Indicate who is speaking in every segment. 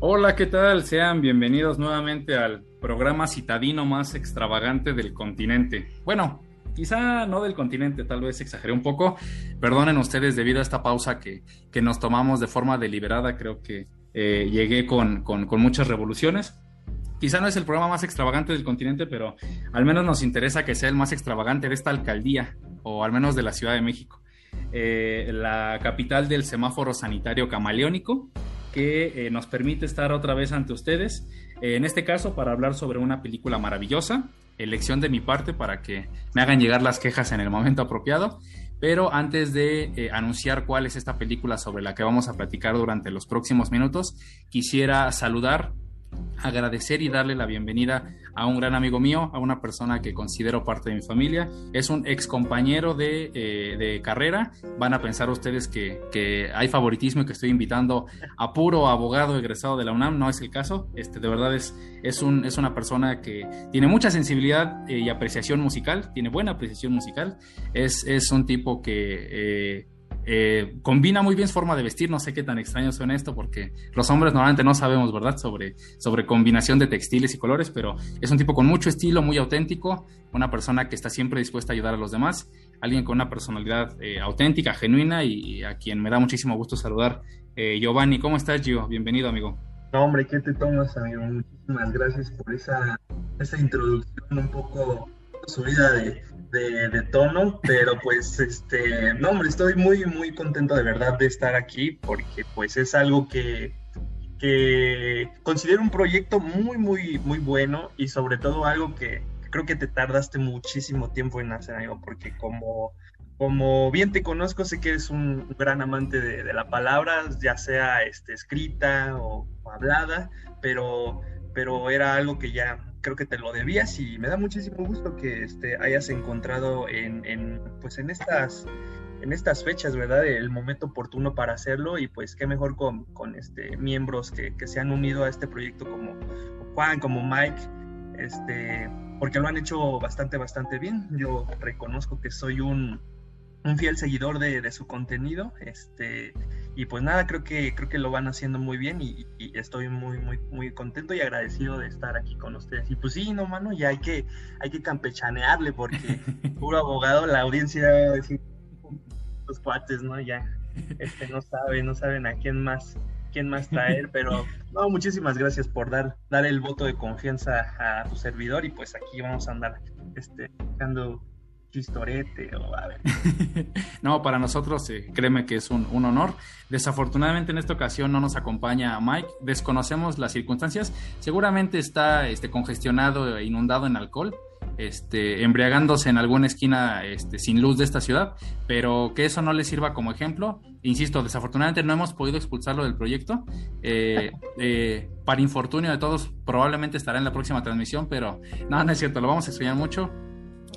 Speaker 1: Hola, ¿qué tal? Sean bienvenidos nuevamente al programa citadino más extravagante del continente. Bueno, quizá no del continente, tal vez exageré un poco. Perdonen ustedes debido a esta pausa que, que nos tomamos de forma deliberada. Creo que eh, llegué con, con, muchas revoluciones. Quizá no es el programa más extravagante del continente, pero al menos nos interesa que sea el más extravagante de esta alcaldía, o al menos de la Ciudad de México. Eh, la capital del semáforo sanitario camaleónico, que eh, nos permite estar otra vez ante ustedes, eh, en este caso para hablar sobre una película maravillosa, elección de mi parte para que me hagan llegar las quejas en el momento apropiado. Pero antes de eh, anunciar cuál es esta película sobre la que vamos a platicar durante los próximos minutos, quisiera saludar agradecer y darle la bienvenida a un gran amigo mío, a una persona que considero parte de mi familia. Es un ex compañero de, eh, de carrera. Van a pensar ustedes que, que, hay favoritismo y que estoy invitando a puro abogado egresado de la UNAM. No es el caso. Este, de verdad es, es, un, es una persona que tiene mucha sensibilidad eh, y apreciación musical, tiene buena apreciación musical. Es, es un tipo que... Eh, eh, combina muy bien su forma de vestir, no sé qué tan extraño suena esto, porque los hombres normalmente no sabemos, ¿verdad?, sobre, sobre combinación de textiles y colores, pero es un tipo con mucho estilo, muy auténtico, una persona que está siempre dispuesta a ayudar a los demás, alguien con una personalidad eh, auténtica, genuina y, a quien me da muchísimo gusto saludar. Eh, Giovanni, ¿cómo estás, Gio? Bienvenido, amigo.
Speaker 2: Hombre, ¿qué te tomas, amigo? Muchísimas gracias por esa, esa introducción un poco subida de, de, tono, pero pues este, no hombre, estoy muy, muy contento de verdad de estar aquí porque pues es algo que, que considero un proyecto muy, muy, muy bueno y sobre todo algo que, creo que te tardaste muchísimo tiempo en hacer algo porque como, como bien te conozco, sé que eres un gran amante de, de la palabra, ya sea este, escrita o, o hablada, pero, pero era algo que ya creo que te lo debías y me da muchísimo gusto que este, hayas encontrado en, en, pues en estas en estas fechas, ¿verdad? El momento oportuno para hacerlo y pues qué mejor con, con este, miembros que, que, se han unido a este proyecto como Juan, como Mike, este, porque lo han hecho bastante, bastante bien. Yo reconozco que soy un, un fiel seguidor de, de, su contenido, este, y pues nada, creo que, creo que lo van haciendo muy bien y, y, estoy muy, muy, muy contento y agradecido de estar aquí con ustedes. Y pues sí, no, mano, ya hay que, hay que campechanearle porque puro abogado, la audiencia decir los cuates, ¿no? Ya, este, no saben, no saben a quién más, quién más traer, pero no, muchísimas gracias por dar, dar el voto de confianza a tu servidor y pues aquí vamos a andar, este, dando chistorete o a ver.
Speaker 1: no, para nosotros eh, créeme que es un, un, honor. Desafortunadamente en esta ocasión no nos acompaña Mike, desconocemos las circunstancias, seguramente está este, congestionado e inundado en alcohol. Este, embriagándose en alguna esquina este, sin luz de esta ciudad, pero que eso no le sirva como ejemplo. Insisto, desafortunadamente no hemos podido expulsarlo del proyecto. Eh, eh, para infortunio de todos, probablemente estará en la próxima transmisión, pero no, no es cierto, lo vamos a extrañar mucho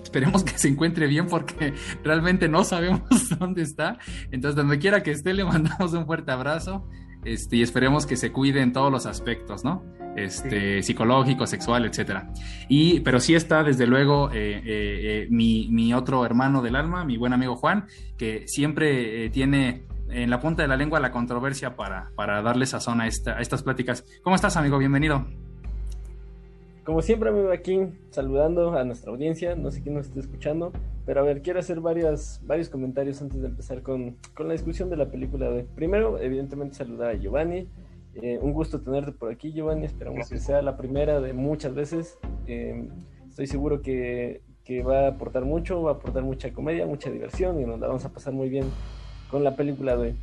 Speaker 1: esperemos que se encuentre bien porque realmente no sabemos dónde está. Entonces, donde quiera que esté, le mandamos un fuerte abrazo este, y esperemos que se cuide en todos los aspectos, ¿no? Este, sí. psicológico, sexual, etcétera. Y, pero sí está, desde luego, eh, eh, eh, mi, mi, otro hermano del alma, mi buen amigo Juan, que siempre tiene en la punta de la lengua la controversia para, para darle sazón a, esta, a estas pláticas. ¿Cómo estás, amigo? Bienvenido.
Speaker 3: Como siempre, amigo, aquí saludando a nuestra audiencia, no sé quién nos está escuchando, pero a ver, quiero hacer varias, varios comentarios antes de empezar con, con la discusión de la película de Primero, evidentemente, saludar a Giovanni. Eh, un gusto tenerte por aquí, Giovanni. Esperamos Gracias. que sea la primera de muchas veces. Eh, estoy seguro que, que, va a aportar mucho, va a aportar mucha comedia, mucha diversión y nos la vamos a pasar muy bien con la película de hoy.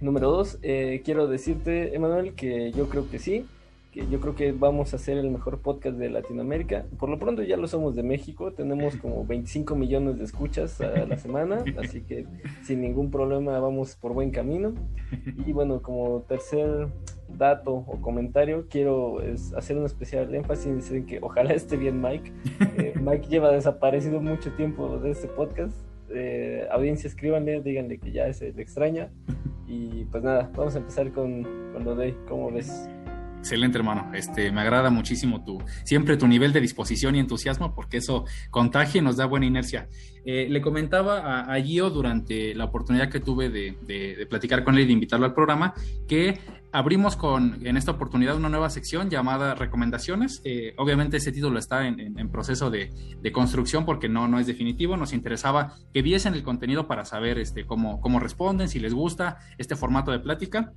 Speaker 3: Número dos, eh, quiero decirte, Emanuel, que yo creo que sí que yo creo que vamos a hacer el mejor podcast de Latinoamérica. Por lo pronto ya lo somos de México, tenemos como 25 millones de escuchas a la semana, así que sin ningún problema vamos por buen camino. Y bueno, como tercer dato o comentario, quiero es, hacer un especial énfasis en que ojalá esté bien Mike. Eh, Mike lleva desaparecido mucho tiempo de este podcast. Eh, audiencia, escríbanle, díganle que ya se le extraña. Y pues nada, vamos a empezar con, con lo de cómo ves.
Speaker 1: Excelente, hermano. Este, me agrada muchísimo tu, siempre tu nivel de disposición y entusiasmo, porque eso contagia y nos da buena inercia. Eh, le comentaba a, Gio durante la oportunidad que tuve de, platicar con él y de invitarlo al programa, que abrimos con, en esta oportunidad, una nueva sección llamada Recomendaciones. Eh, obviamente ese título está en, proceso de, construcción porque no, no es definitivo. Nos interesaba que viesen el contenido para saber este, cómo, cómo responden, si les gusta este formato de plática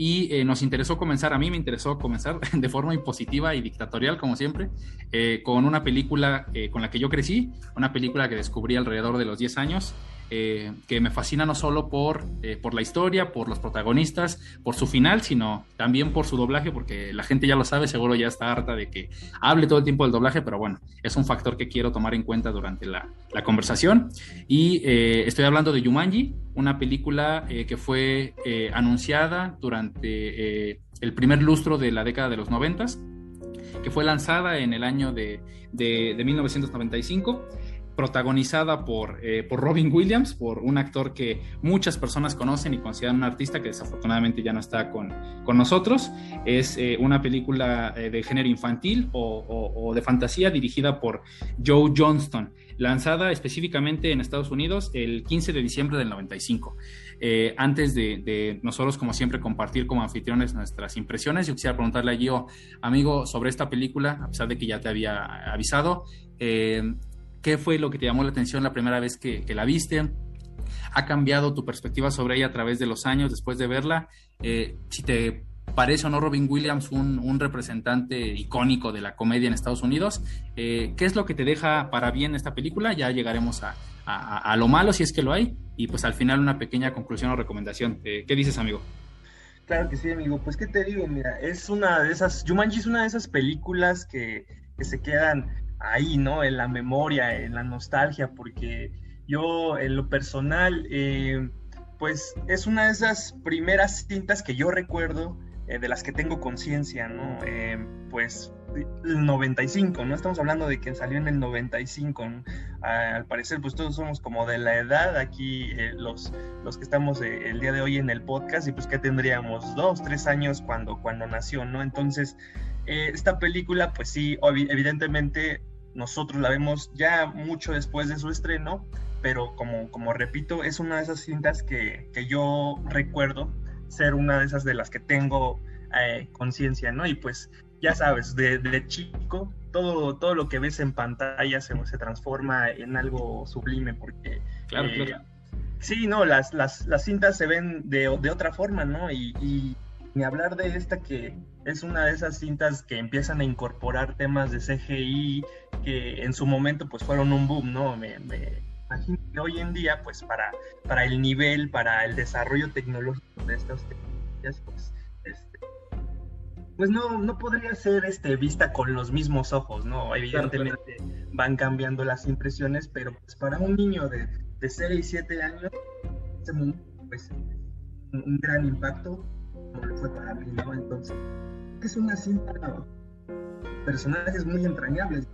Speaker 1: y eh, nos interesó comenzar, a mí me interesó comenzar de forma impositiva y dictatorial, como siempre, eh, con una película eh, con la que yo crecí, una película que descubrí alrededor de los 10 años, eh, que me fascina no solo por, eh, por la historia, por los protagonistas, por su final, sino también por su doblaje, porque la gente ya lo sabe, seguro ya está harta de que hable todo el tiempo del doblaje, pero bueno, es un factor que quiero tomar en cuenta durante la, la conversación. Y eh, estoy hablando de Yumanji, una película que fue anunciada durante el primer lustro de la década de los noventas, que fue lanzada en el año de, de, de 1995 protagonizada por, eh, por Robin Williams, por un actor que muchas personas conocen y consideran un artista que desafortunadamente ya no está con, con nosotros. Es eh, una película eh, de género infantil o, de fantasía dirigida por Joe Johnston, lanzada específicamente en Estados Unidos el 15 de diciembre del 95. antes de, nosotros, como siempre, compartir como anfitriones nuestras impresiones, yo quisiera preguntarle a Gio, amigo, sobre esta película, a pesar de que ya te había avisado, ¿Qué fue lo que te llamó la atención la primera vez que, la viste? ¿Ha cambiado tu perspectiva sobre ella a través de los años después de verla? Eh, si te parece o no Robin Williams un, representante icónico de la comedia en Estados Unidos, eh, ¿qué es lo que te deja para bien esta película? Ya llegaremos a, lo malo si es que lo hay y pues al final una pequeña conclusión o recomendación. Eh, ¿Qué dices, amigo?
Speaker 2: Claro que sí, amigo. Pues, ¿qué te digo? Mira, es una de esas. Jumanji es una de esas películas que, que se quedan ahí, ¿no? En la memoria, en la nostalgia, porque yo en lo personal, eh, pues es una de esas primeras cintas que yo recuerdo, eh, de las que tengo conciencia, ¿no? Eh, pues el 95, ¿no? Estamos hablando de que salió en el 95, al parecer pues todos somos como de la edad aquí, los, los que estamos el día de hoy en el podcast y pues que tendríamos dos, tres años cuando, cuando nació, ¿no? Entonces esta película, pues sí, evidentemente nosotros la vemos ya mucho después de su estreno, pero como, como repito, es una de esas cintas que, yo recuerdo ser una de esas de las que tengo eh, conciencia, ¿no? Y pues ya sabes, de, chico, todo, todo lo que ves en pantalla se, se transforma en algo sublime, porque...
Speaker 1: Claro, eh,
Speaker 2: Sí, no, las, las, las, cintas se ven de, de otra forma, ¿no? y ni hablar de esta que es una de esas cintas que empiezan a incorporar temas de CGI que en su momento pues fueron un boom, ¿no? Me, imagino que hoy en día pues para, para el nivel, para el desarrollo tecnológico de estas tecnologías pues este, pues no, no podría ser este, vista con los mismos ojos, ¿no? Evidentemente van cambiando las impresiones, pero pues para un niño de, de 6 y 7 años, pues un gran impacto fue para mí, ¿no? Entonces, es una cinta, personajes muy entrañables.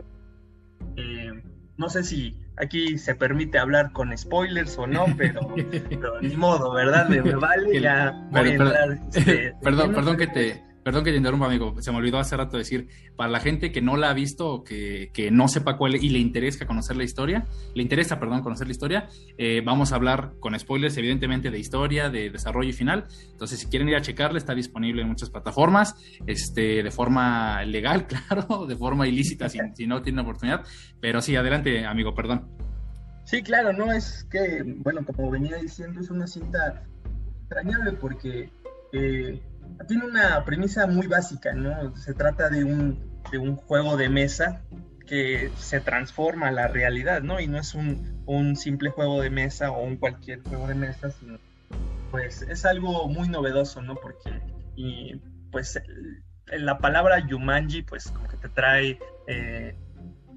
Speaker 2: Eh, no sé si aquí se permite hablar con spoilers o no, pero, ni modo, ¿verdad? Me, vale, ya
Speaker 1: este, perdón, perdón que te Perdón que te interrumpa, amigo. Se me olvidó hace rato decir, para la gente que no la ha visto o que, no sepa cuál y le interesa conocer la historia, le interesa, perdón, conocer la historia, eh, vamos a hablar con spoilers, evidentemente, de historia, de desarrollo y final. Entonces, si quieren ir a checarla, está disponible en muchas plataformas, este, de forma legal, claro, de forma ilícita, si, si no tienen oportunidad. Pero sí, adelante, amigo, perdón.
Speaker 2: Sí, claro, no es que, bueno, como venía diciendo, es una cinta extrañable porque eh, tiene una premisa muy básica, ¿no? Se trata de un, de un juego de mesa que se transforma a la realidad, ¿no? Y no es un, un, simple juego de mesa o un cualquier juego de mesa, sino pues es algo muy novedoso, ¿no? Porque y pues la palabra Yumanji pues como que te trae eh,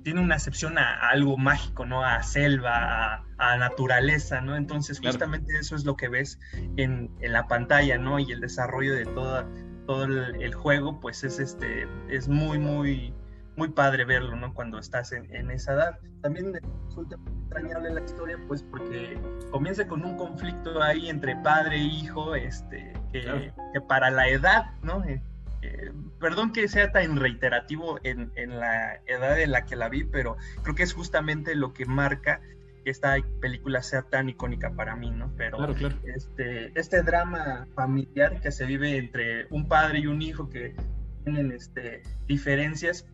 Speaker 2: tiene una acepción a, algo mágico, ¿no? A selva, a, naturaleza, ¿no? Entonces, justamente eso es lo que ves en, la pantalla, ¿no? Y el desarrollo de toda, todo el, juego, pues es este, es muy, muy, muy padre verlo, ¿no? Cuando estás en, esa edad. También resulta extrañable la historia, pues porque comienza con un conflicto ahí entre padre e hijo, este, que, para la edad, ¿no? Eh, perdón que sea tan reiterativo en, en, la edad en la que la vi, pero creo que es justamente lo que marca que esta película sea tan icónica para mí, ¿no? Pero Este, este drama familiar que se vive entre un padre y un hijo que tienen este, diferencias,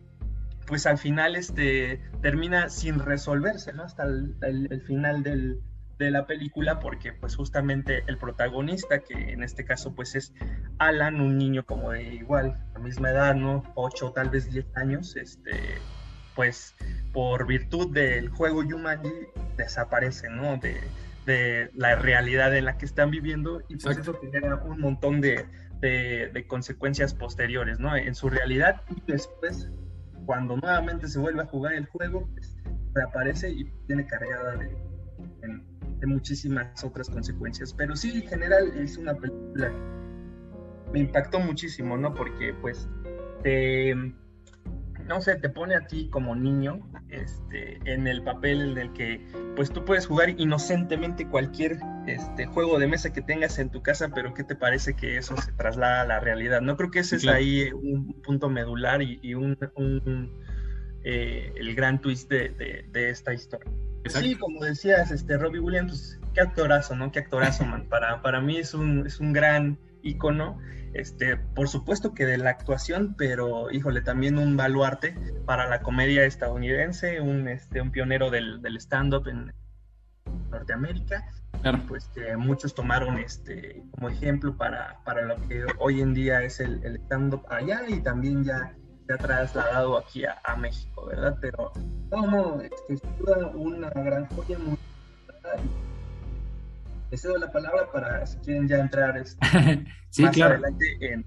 Speaker 2: pues al final este, termina sin resolverse, ¿no? Hasta el final del, de la película porque pues justamente el protagonista que en este caso pues es Alan, un niño como de igual, la misma edad, ¿no? 8 tal vez 10 años, este pues por virtud del juego Yumanji desaparece, ¿no? De, de la realidad en la que están viviendo y pues eso genera un montón de, de, consecuencias posteriores, ¿no? En su realidad y después cuando nuevamente se vuelve a jugar el juego, pues, reaparece y tiene cargada de, muchísimas otras consecuencias. Pero sí, en general es una película me impactó muchísimo, ¿no? Porque pues te, no sé, te pone a ti como niño este, en el papel en el que pues tú puedes jugar inocentemente cualquier este, juego de mesa que tengas en tu casa, pero ¿qué te parece que eso se traslada a la realidad? No creo que ese es ahí un punto medular y, un, eh, el gran twist de esta historia. Sí, como decías, este Robbie Williams, pues, qué actorazo, ¿no? Qué actorazo, man. Para, para mí es un, es un gran ícono, este, por supuesto que de la actuación, pero híjole, también un baluarte para la comedia estadounidense, un, este, un pionero del, del stand-up en Norteamérica. Claro. Pues que muchos tomaron este como ejemplo para, para lo que hoy en día es el, el stand-up allá y también ya se ha trasladado aquí a, México, ¿verdad? Pero no, no, es que es una gran joya muy les cedo la palabra para si quieren ya entrar este, más adelante en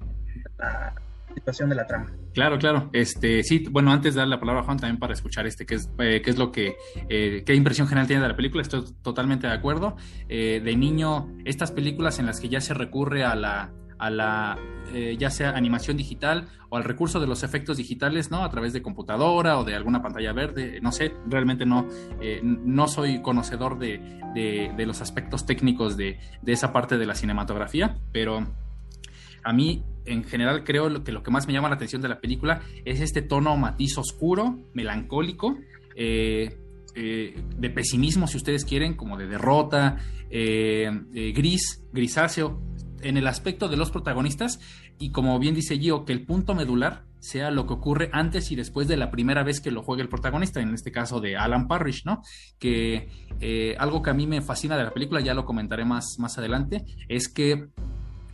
Speaker 2: la situación de la trama.
Speaker 1: Claro, claro. Este, sí, bueno, antes de dar la palabra a Juan también para escuchar este, qué es, eh, qué es lo que, eh, qué impresión general tiene de la película, estoy totalmente de acuerdo. Eh, de niño, estas películas en las que ya se recurre a la, a la eh, ya sea animación digital o al recurso de los efectos digitales, ¿no? A través de computadora o de alguna pantalla verde, no sé, realmente no, eh, no soy conocedor de, de, los aspectos técnicos de, de, esa parte de la cinematografía, pero a mí en general creo que lo que más me llama la atención de la película es este tono matiz oscuro, melancólico, eh, de pesimismo, si ustedes quieren, como de derrota, gris, grisáceo, en el aspecto de los protagonistas y como bien dice Gio, que el punto medular sea lo que ocurre antes y después de la primera vez que lo juegue el protagonista, en este caso de Alan Parrish, ¿no? Que eh, algo que a mí me fascina de la película, ya lo comentaré más, más adelante, es que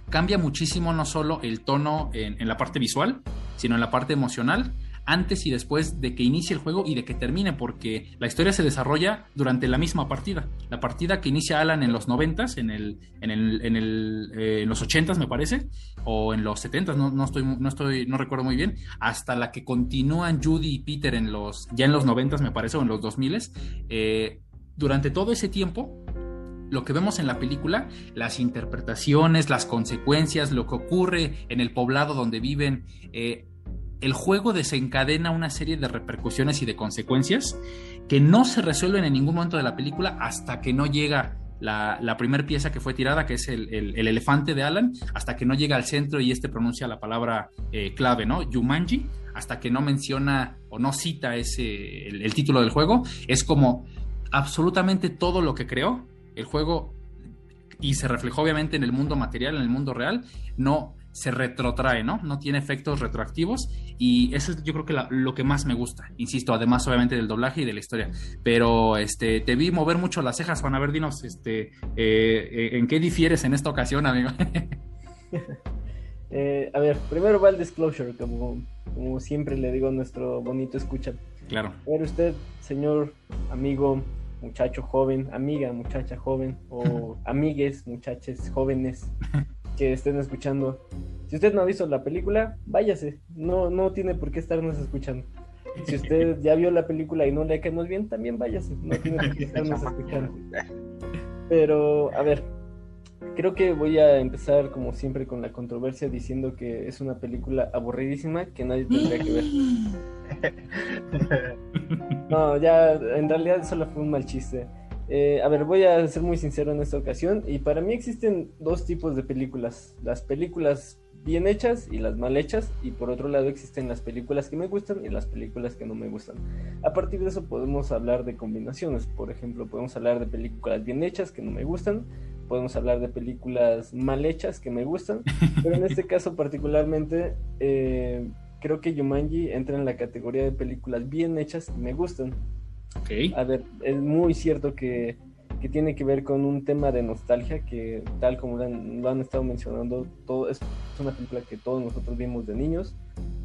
Speaker 1: cambia muchísimo no solo el tono en, en la parte visual, sino en la parte emocional antes y después de que inicie el juego y de que termine, porque la historia se desarrolla durante la misma partida. La partida que inicia Alan en los 90 en el, en el, en el eh, en los 80 me parece, o en los 70 no, no estoy, no estoy, no recuerdo muy bien, hasta la que continúan Judy y Peter en los, ya en los 90 me parece, o en los 2000 eh, durante todo ese tiempo, lo que vemos en la película, las interpretaciones, las consecuencias, lo que ocurre en el poblado donde viven, eh, el juego desencadena una serie de repercusiones y de consecuencias que no se resuelven en ningún momento de la película hasta que no llega la, primera pieza que fue tirada, que es el, elefante de Alan, hasta que no llega al centro y este pronuncia la palabra eh, clave, ¿no? Yumanji, hasta que no menciona o no cita ese, el, título del juego, es como absolutamente todo lo que creó el juego y se reflejó obviamente en el mundo material, en el mundo real, no se retrotrae, ¿no? No tiene efectos retroactivos y eso es yo creo que lo que más me gusta, insisto, además obviamente del doblaje y de la historia. Pero este, te vi mover mucho las cejas, Juan, a ver, dinos, este, eh, ¿en qué difieres en esta ocasión, amigo?
Speaker 3: Eh, a ver, primero va el disclosure, como, como siempre le digo a nuestro bonito escucha.
Speaker 1: Claro.
Speaker 3: A ver, usted, señor, amigo, muchacho joven, amiga, muchacha joven, o amigues, muchachos jóvenes, que estén escuchando. Si usted no ha visto la película, váyase. No, no tiene por qué estarnos escuchando. Si usted ya vio la película y no le caemos bien, también váyase. No tiene por qué estarnos escuchando. Pero, a ver, creo que voy a empezar como siempre con la controversia diciendo que es una película aburridísima que nadie tendría que ver. No, ya en realidad solo fue un mal chiste. Eh, a ver, voy a ser muy sincero en esta ocasión. Y para mí existen dos tipos de películas. Las películas bien hechas y las mal hechas, y por otro lado existen las películas que me gustan y las películas que no me gustan. A partir de eso podemos hablar de combinaciones, por ejemplo, podemos hablar de películas bien hechas que no me gustan, podemos hablar de películas mal hechas que me gustan, pero en este caso particularmente eh, creo que Yumanji entra en la categoría de películas bien hechas que me gustan. A ver, es muy cierto que que tiene que ver con un tema de nostalgia que tal como lo han, estado mencionando, todo es una película que todos nosotros vimos de niños.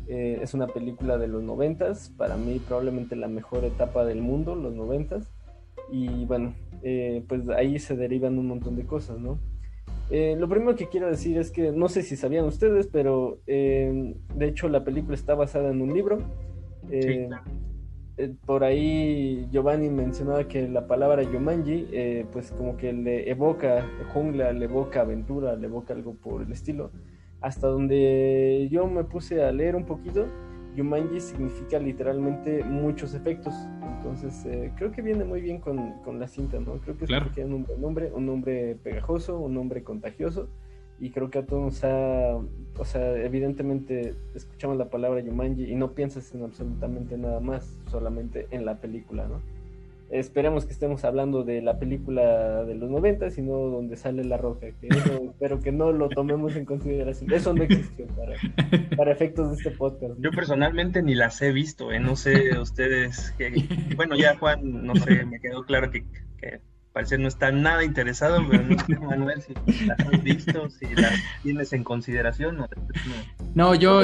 Speaker 3: Eh, es una película de los noventas, para mí probablemente la mejor etapa del mundo, los noventas. Y bueno, eh, pues ahí se derivan un montón de cosas, ¿no? Eh, lo primero que quiero decir es que no sé si sabían ustedes, pero de hecho la película está basada en un libro. Sí, eh, por ahí Giovanni mencionaba que la palabra Yomanji, eh, pues como que le evoca jungla, le evoca aventura, le evoca algo por el estilo. Hasta donde yo me puse a leer un poquito, Yumanji significa literalmente muchos efectos. Entonces, eh, creo que viene muy bien con, con, la cinta, ¿no? Creo que es claro. un buen nombre, un nombre pegajoso, un nombre contagioso y creo que a todos nos ha, o sea, evidentemente escuchamos la palabra Yumanji y no piensas en absolutamente nada más, solamente en la película, ¿no? Esperemos que estemos hablando de la película de los 90, sino donde sale La Roca, que espero que no lo tomemos en consideración. Eso no existió para, para efectos de este podcast.
Speaker 2: Yo personalmente ni las he visto, ¿eh? no sé ustedes, que, bueno, ya Juan, no sé, me quedó claro que, que parece no está nada interesado, pero no sé, Manuel, si las has visto, si las tienes en consideración.
Speaker 1: No, yo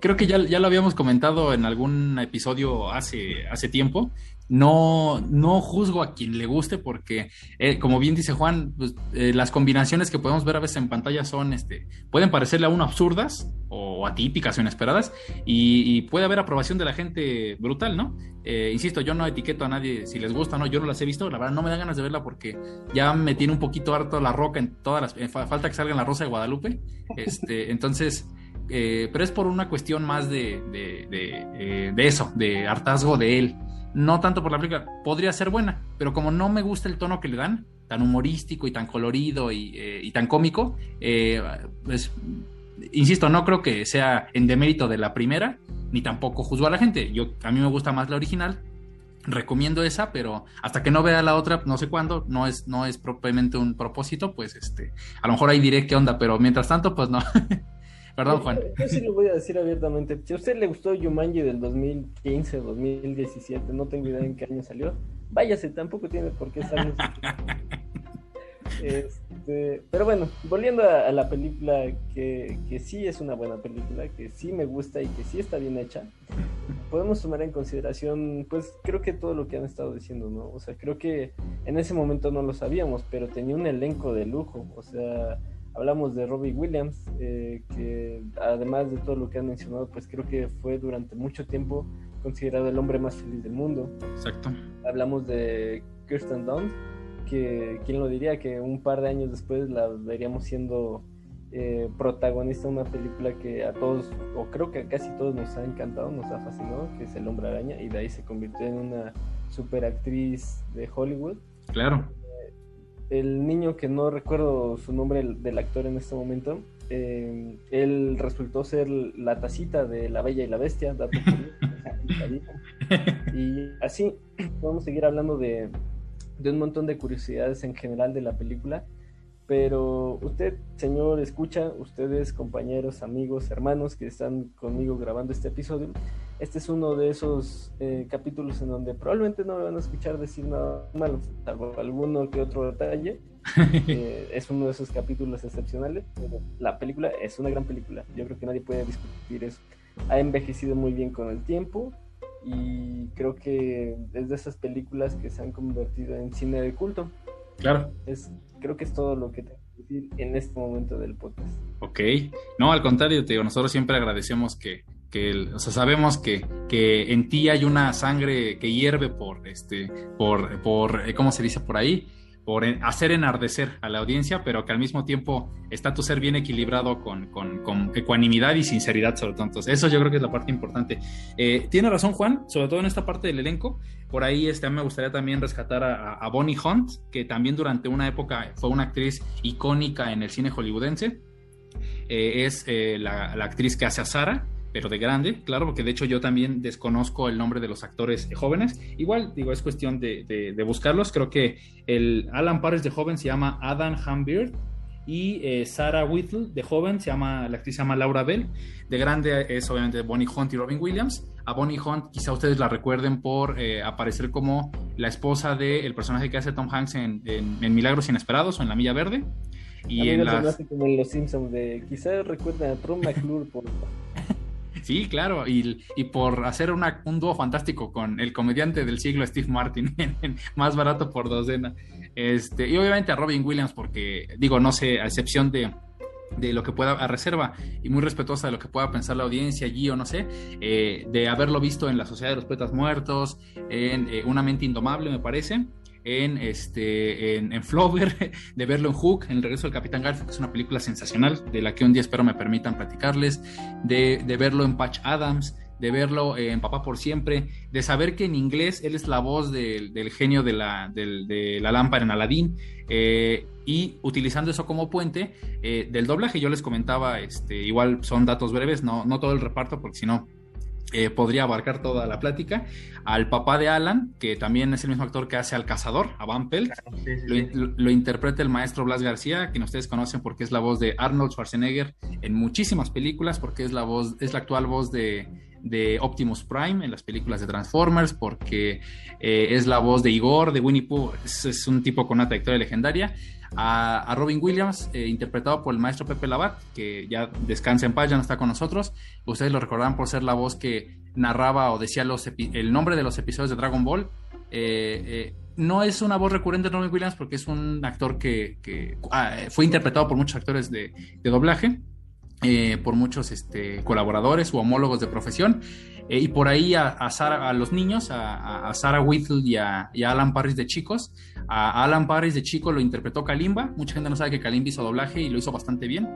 Speaker 1: creo que ya, ya lo habíamos comentado en algún episodio hace, hace tiempo no, no juzgo a quien le guste porque, eh, como bien dice Juan, pues, eh, las combinaciones que podemos ver a veces en pantalla son, este, pueden parecerle a uno absurdas o atípicas o inesperadas y, puede haber aprobación de la gente brutal, ¿no? Eh, insisto, yo no etiqueto a nadie si les gusta o no, yo no las he visto, la verdad no me da ganas de verla porque ya me tiene un poquito harto la roca en todas las, falta que salga en la Rosa de Guadalupe, este, entonces... pero es por una cuestión más de, de, de eso, de hartazgo de él no tanto por la película, podría ser buena, pero como no me gusta el tono que le dan, tan humorístico y tan colorido y, eh, tan cómico, eh, pues, insisto, no creo que sea en demérito de la primera, ni tampoco juzgo a la gente. Yo, a mí me gusta más la original, recomiendo esa, pero hasta que no vea la otra, no sé cuándo, no es, no es propiamente un propósito, pues este, a lo mejor ahí diré qué onda, pero mientras tanto, pues no. Perdón, Juan.
Speaker 3: Yo, sí lo voy a decir abiertamente. Si a usted le gustó Yumanji del 2015, 2017, no tengo idea en qué año salió, váyase, tampoco tiene por qué estar. este, pero bueno, volviendo a, la película, que, que, sí es una buena película, que sí me gusta y que sí está bien hecha, podemos tomar en consideración, pues creo que todo lo que han estado diciendo, ¿no? O sea, creo que en ese momento no lo sabíamos, pero tenía un elenco de lujo, o sea Hablamos de Robbie Williams, eh, que además de todo lo que han mencionado, pues creo que fue durante mucho tiempo considerado el hombre más feliz del mundo.
Speaker 1: Exacto.
Speaker 3: Hablamos de Kirsten Dunst, que quién lo diría que un par de años después la veríamos siendo eh, protagonista de una película que a todos, o creo que a casi todos nos ha encantado, nos ha fascinado, que es El Hombre Araña, y de ahí se convirtió en una superactriz de Hollywood.
Speaker 1: Claro
Speaker 3: el niño que no recuerdo su nombre del actor en este momento, eh, él resultó ser la tacita de La Bella y la Bestia, y así podemos seguir hablando de, de un montón de curiosidades en general de la película. Pero usted, señor, escucha, ustedes, compañeros, amigos, hermanos que están conmigo grabando este episodio, este es uno de esos eh, capítulos en donde probablemente no me van a escuchar decir nada malo, salvo alguno que otro detalle. Eh, es uno de esos capítulos excepcionales, pero la película es una gran película. Yo creo que nadie puede discutir eso. Ha envejecido muy bien con el tiempo y creo que es de esas películas que se han convertido en cine de culto.
Speaker 1: Claro.
Speaker 3: Es, creo que es todo lo que tengo que decir en este momento del podcast.
Speaker 1: Ok. No, al contrario, te digo, nosotros siempre agradecemos que, que sabemos que, que en ti hay una sangre que hierve por, este, por, por, eh, ¿cómo se dice por ahí? por hacer enardecer a la audiencia, pero que al mismo tiempo está tu ser bien equilibrado con, con, ecuanimidad y sinceridad sobre todo. Eso yo creo que es la parte importante. Eh, tiene razón Juan, sobre todo en esta parte del elenco. Por ahí este, me gustaría también rescatar a, Bonnie Hunt, que también durante una época fue una actriz icónica en el cine hollywoodense. es la, la, actriz que hace a Sara, pero de grande, claro, porque de hecho yo también desconozco el nombre de los actores jóvenes. Igual, digo, es cuestión de, de, buscarlos. Creo que el Alan Paris de joven se llama Adam Hambeard y eh, Sarah Whittle de joven se llama, la actriz se llama Laura Bell. De grande es obviamente Bonnie Hunt y Robin Williams. A Bonnie Hunt quizá ustedes la recuerden por eh, aparecer como la esposa del personaje que hace Tom Hanks en, en, Milagros Inesperados o en La Milla Verde.
Speaker 3: Y en las... como en Los Simpsons de quizá recuerden a Tom McClure por
Speaker 1: Sí, claro, y, por hacer una, un dúo fantástico con el comediante del siglo Steve Martin, más barato por docena. Este, y obviamente a Robin Williams, porque digo, no sé, a excepción de, de lo que pueda, a reserva y muy respetuosa de lo que pueda pensar la audiencia allí o no sé, eh, de haberlo visto en La Sociedad de los Poetas Muertos, en eh, Una Mente Indomable, me parece, en, este, en, en Flover, de verlo en Hook, en El regreso del Capitán Garfield, que es una película sensacional, de la que un día espero me permitan platicarles, de, de verlo en Patch Adams, de verlo en Papá por Siempre, de saber que en inglés él es la voz del, genio de la, de la lámpara en Aladdin, eh, y utilizando eso como puente eh, del doblaje, yo les comentaba, este, igual son datos breves, no, no todo el reparto, porque si no eh, podría abarcar toda la plática, al papá de Alan, que también es el mismo actor que hace al cazador, a Van Pelt, lo, interpreta el maestro Blas García, quien ustedes conocen porque es la voz de Arnold Schwarzenegger en muchísimas películas, porque es la voz, es la actual voz de, Optimus Prime en las películas de Transformers, porque eh, es la voz de Igor, de Winnie Pooh, es un tipo con una trayectoria legendaria a, Robin Williams, eh, interpretado por el maestro Pepe Labat, que ya descansa en paz, ya no está con nosotros. Ustedes lo recordarán por ser la voz que narraba o decía los el nombre de los episodios de Dragon Ball. Eh, eh, no es una voz recurrente de Robin Williams porque es un actor que, ah, fue interpretado por muchos actores de, doblaje. por muchos este, colaboradores u homólogos de profesión. Y por ahí a, a, los niños, a, Sarah Whittle y a, Alan Parris de chicos, a Alan Paris de chico lo interpretó Kalimba. Mucha gente no sabe que Kalimba hizo doblaje y lo hizo bastante bien.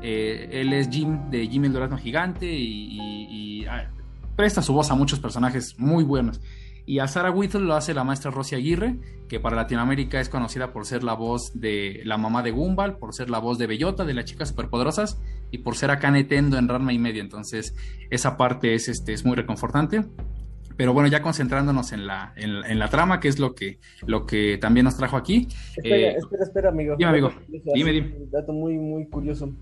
Speaker 1: Eh, él es Jim de Jimmy el Durazno Gigante y, ah, presta su voz a muchos personajes muy buenos. Y a Sarah Whittle lo hace la maestra Rosy Aguirre, que para Latinoamérica es conocida por ser la voz de la mamá de Gumball, por ser la voz de Bellota, de las chicas superpoderosas, y por ser acá Netendo en Ranma y media. Entonces, esa parte es, este, es muy reconfortante. Pero bueno, ya concentrándonos en la, en, la trama, que es lo que, lo que también nos trajo aquí.
Speaker 3: Espera, eh, espera, espera, amigo.
Speaker 1: Dime, amigo. Dime, dime.
Speaker 3: Un dato muy, muy curioso.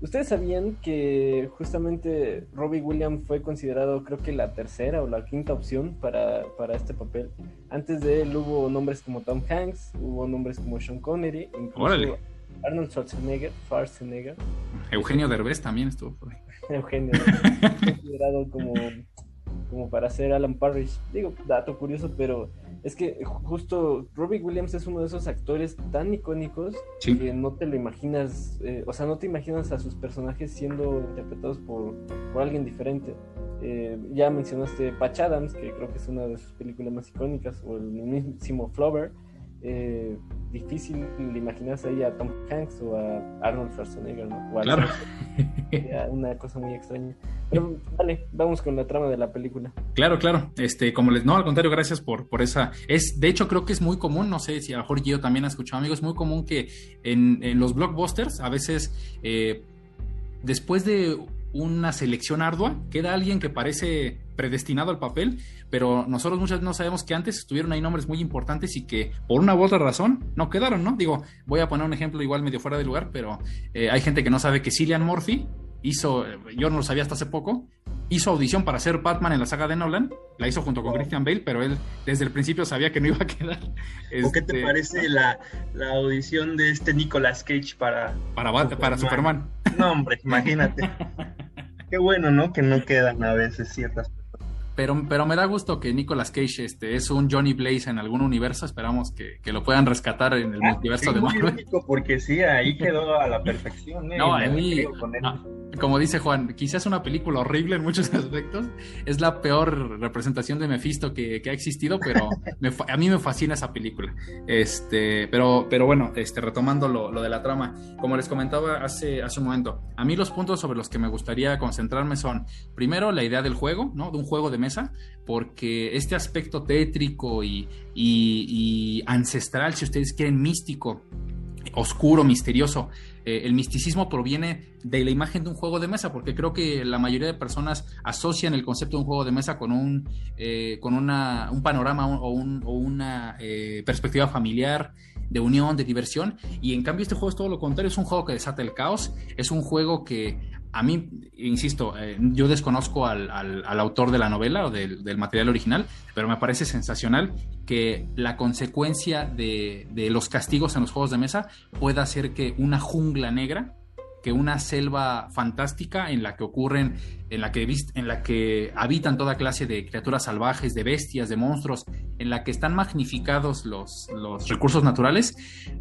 Speaker 3: ¿Ustedes sabían que justamente Robbie Williams fue considerado, creo que la tercera o la quinta opción para, para este papel? Antes de él hubo nombres como Tom Hanks, hubo nombres como Sean Connery, incluso Arnold Schwarzenegger, Schwarzenegger.
Speaker 1: Eugenio Derbez también estuvo por ahí.
Speaker 3: Eugenio, considerado como como para ser Alan Parrish. Digo, dato curioso, pero es que justo Robbie Williams es uno de esos actores tan icónicos que no te lo imaginas, eh, o sea, no te imaginas a sus personajes siendo interpretados por, por alguien diferente. Eh, ya mencionaste Patch Adams, que creo que es una de sus películas más icónicas, o el mismísimo Flower. Eh, difícil imaginarse ahí a Tom Hanks o a Arnold Schwarzenegger, ¿no?
Speaker 1: claro.
Speaker 3: una cosa muy extraña. Pero vale, vamos con la trama de la película.
Speaker 1: Claro, claro. Este, como les, no, al contrario, gracias por, por esa. Es, de hecho, creo que es muy común, no sé si a lo mejor yo también ha escuchado amigos, es muy común que en, en los blockbusters, a veces, eh, después de una selección ardua, queda alguien que parece predestinado al papel, pero nosotros muchas no sabemos que antes estuvieron ahí nombres muy importantes y que por una u otra razón no quedaron, ¿no? Digo, voy a poner un ejemplo igual medio fuera de lugar, pero eh, hay gente que no sabe que Cillian Murphy hizo, yo no lo sabía hasta hace poco, hizo audición para ser Batman en la saga de Nolan, la hizo junto con Christian Bale, pero él desde el principio sabía que no iba a quedar.
Speaker 2: ¿O qué te este, parece la, audición de este Nicolas Cage para...
Speaker 1: Para, Superman. para Superman.
Speaker 2: No, hombre, imagínate. qué bueno, ¿no? Que no quedan a veces ciertas
Speaker 1: pero, pero me da gusto que Nicolas Cage este, es un Johnny Blaze en algún universo. Esperamos que, lo puedan rescatar en el ah, multiverso de Marvel.
Speaker 2: Porque sí, ahí quedó a la perfección. ¿eh?
Speaker 1: No, a mí, como dice Juan, quizás una película horrible en muchos aspectos. Es la peor representación de Mephisto que, ha existido, pero a mí me fascina esa película. Este, pero, pero bueno, este, retomando lo, lo, de la trama, como les comentaba hace, hace un momento, a mí los puntos sobre los que me gustaría concentrarme son, primero, la idea del juego, ¿no? De un juego de porque este aspecto tétrico y, ancestral, si ustedes quieren, místico, oscuro, misterioso. Eh, el misticismo proviene de la imagen de un juego de mesa, porque creo que la mayoría de personas asocian el concepto de un juego de mesa con un, eh, con una, un panorama o, una eh, perspectiva familiar, de unión, de diversión, y en cambio este juego es todo lo contrario, es un juego que desata el caos, es un juego que a mí, insisto, eh, yo desconozco al, autor de la novela o del, material original, pero me parece sensacional que la consecuencia de, de, los castigos en los juegos de mesa pueda hacer que una jungla negra que una selva fantástica en la que ocurren, en la que, en la que habitan toda clase de criaturas salvajes, de bestias, de monstruos, en la que están magnificados los, los recursos naturales,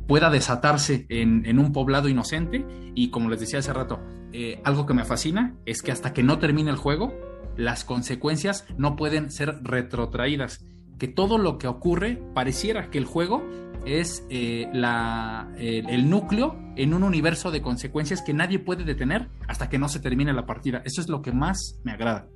Speaker 1: pueda desatarse en, un poblado inocente. Y como les decía hace rato, eh, algo que me fascina es que hasta que no termine el juego, las consecuencias no pueden ser retrotraídas. Que todo lo que ocurre pareciera que el juego es eh, la, el, núcleo en un universo de consecuencias que nadie puede detener hasta que no se termine la partida. Eso es lo que más me agrada.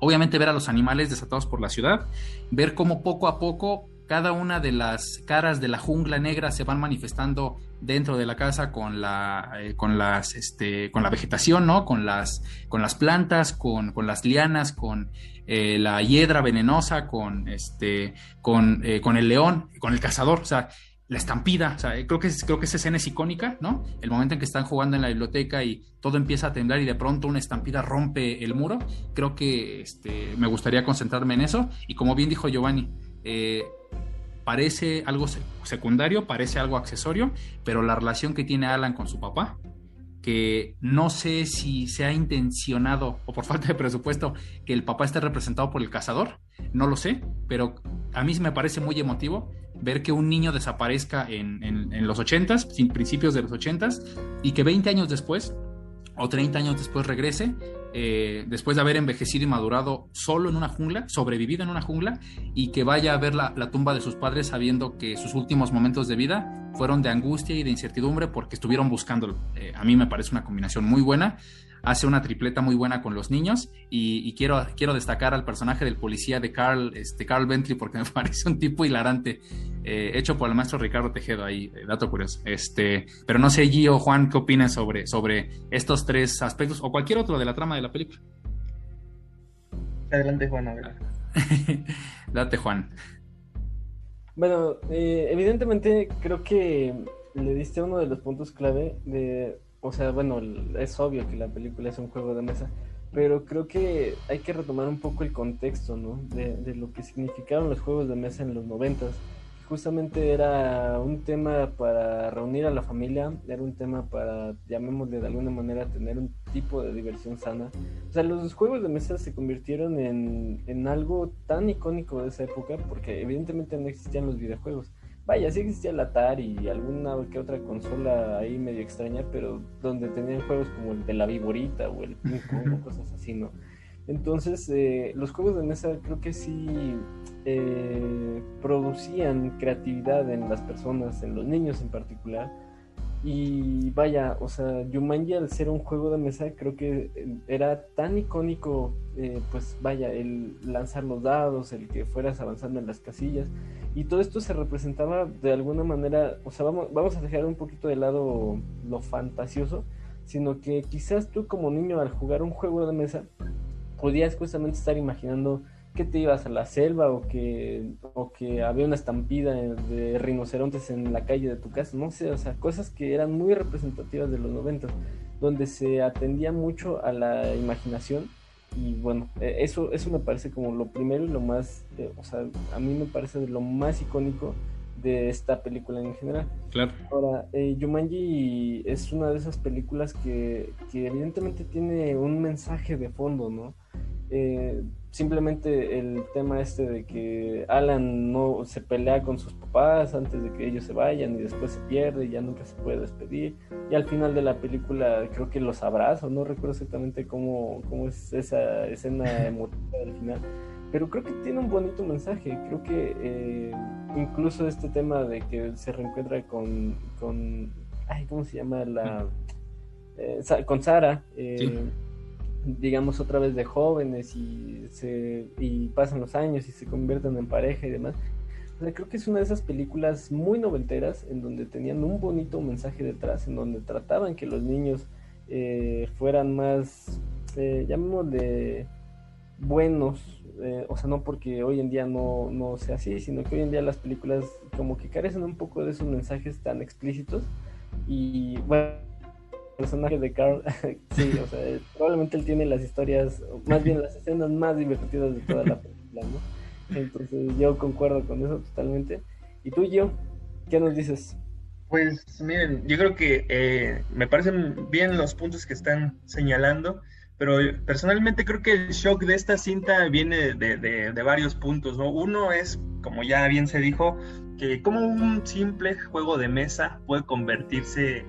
Speaker 1: Obviamente ver a los animales desatados por la ciudad, ver cómo poco a poco cada una de las caras de la jungla negra se van manifestando dentro de la casa con la eh, con las este con la vegetación no con las con las plantas con, con las lianas con eh, la hiedra venenosa, con, este, con, eh, con el león, con el cazador, o sea, la estampida, o sea, creo que, creo que esa escena es icónica, ¿no? El momento en que están jugando en la biblioteca y todo empieza a temblar y de pronto una estampida rompe el muro, creo que este, me gustaría concentrarme en eso y como bien dijo Giovanni, eh, parece algo secundario, parece algo accesorio, pero la relación que tiene Alan con su papá que no sé si se ha intencionado o por falta de presupuesto que el papá esté representado por el cazador, no lo sé, pero a mí me parece muy emotivo ver que un niño desaparezca en, los 80s, principios de los 80s, y que 20 años después o 30 años después regrese, eh, después de haber envejecido y madurado solo en una jungla, sobrevivido en una jungla, y que vaya a ver la, tumba de sus padres sabiendo que sus últimos momentos de vida fueron de angustia y de incertidumbre porque estuvieron buscándolo. Eh, a mí me parece una combinación muy buena hace una tripleta muy buena con los niños y, quiero, quiero destacar al personaje del policía de Carl, este, Carl Bentley porque me parece un tipo hilarante, eh, hecho por el maestro Ricardo Tejedo ahí, eh, dato curioso. Este, pero no sé, Gio, Juan, ¿qué opinas sobre, sobre estos tres aspectos o cualquier otro de la trama de la película?
Speaker 2: Adelante, Juan, a ver.
Speaker 1: Date, Juan.
Speaker 3: Bueno, eh, evidentemente creo que le diste uno de los puntos clave de o sea, bueno, es obvio que la película es un juego de mesa, pero creo que hay que retomar un poco el contexto, ¿no? De, lo que significaron los juegos de mesa en los noventas. Justamente era un tema para reunir a la familia, era un tema para, llamémosle de alguna manera, tener un tipo de diversión sana. O sea, los juegos de mesa se convirtieron en, en algo tan icónico de esa época, porque evidentemente no existían los videojuegos Vaya, sí existía el Atari y alguna que otra consola ahí medio extraña, pero donde tenían juegos como el de la Viborita o el Ping o cosas así, ¿no? Entonces, eh, los juegos de mesa creo que sí eh, producían creatividad en las personas, en los niños en particular, y vaya, o sea, Jumanji al ser un juego de mesa creo que eh, era tan icónico, eh, pues vaya, el lanzar los dados, el que fueras avanzando en las casillas. Y todo esto se representaba de alguna manera, o sea, vamos, vamos a dejar un poquito de lado lo fantasioso, sino que quizás tú como niño al jugar un juego de mesa podías justamente estar imaginando que te ibas a la selva o que, o que había una estampida de rinocerontes en la calle de tu casa, no sé, o sea, cosas que eran muy representativas de los 90, donde se atendía mucho a la imaginación y bueno, e, eso, eso me parece como lo primero y lo más, eh, o sea, a mí me parece lo más icónico de esta película en general.
Speaker 1: Claro.
Speaker 3: Ahora, eh, Jumanji es una de esas películas que, que evidentemente tiene un mensaje de fondo, ¿no? Eh, simplemente el tema este de que Alan no se pelea con sus papás antes de que ellos se vayan y después se pierde y ya nunca se puede despedir. Y al final de la película creo que los abraza no recuerdo exactamente cómo, cómo es esa escena emotiva del final pero creo que tiene un bonito mensaje. Creo que eh, incluso este tema de que se reencuentra con con ay cómo se llama la eh, con Sara eh, digamos, otra vez de jóvenes y, se, y pasan los años y se convierten en pareja y demás. creo que es una de esas películas muy noventeras en donde tenían un bonito mensaje detrás, en donde trataban que los niños eh, fueran más, eh, llamémosle, buenos, eh, o sea, no porque hoy en día no, no sea así, sino que hoy en día las películas como que carecen un poco de esos mensajes tan explícitos y bueno, el personaje de Carl, sí, o sea, probablemente él tiene las historias, más bien las escenas más divertidas de toda la película, ¿no? Entonces yo concuerdo con eso totalmente. ¿Y tú, yo qué nos dices?
Speaker 2: Pues miren, yo creo que eh, me parecen bien los puntos que están señalando pero personalmente creo que el shock de esta cinta viene de, varios puntos, ¿no? Uno es, como ya bien se dijo, que como un simple juego de mesa puede convertirse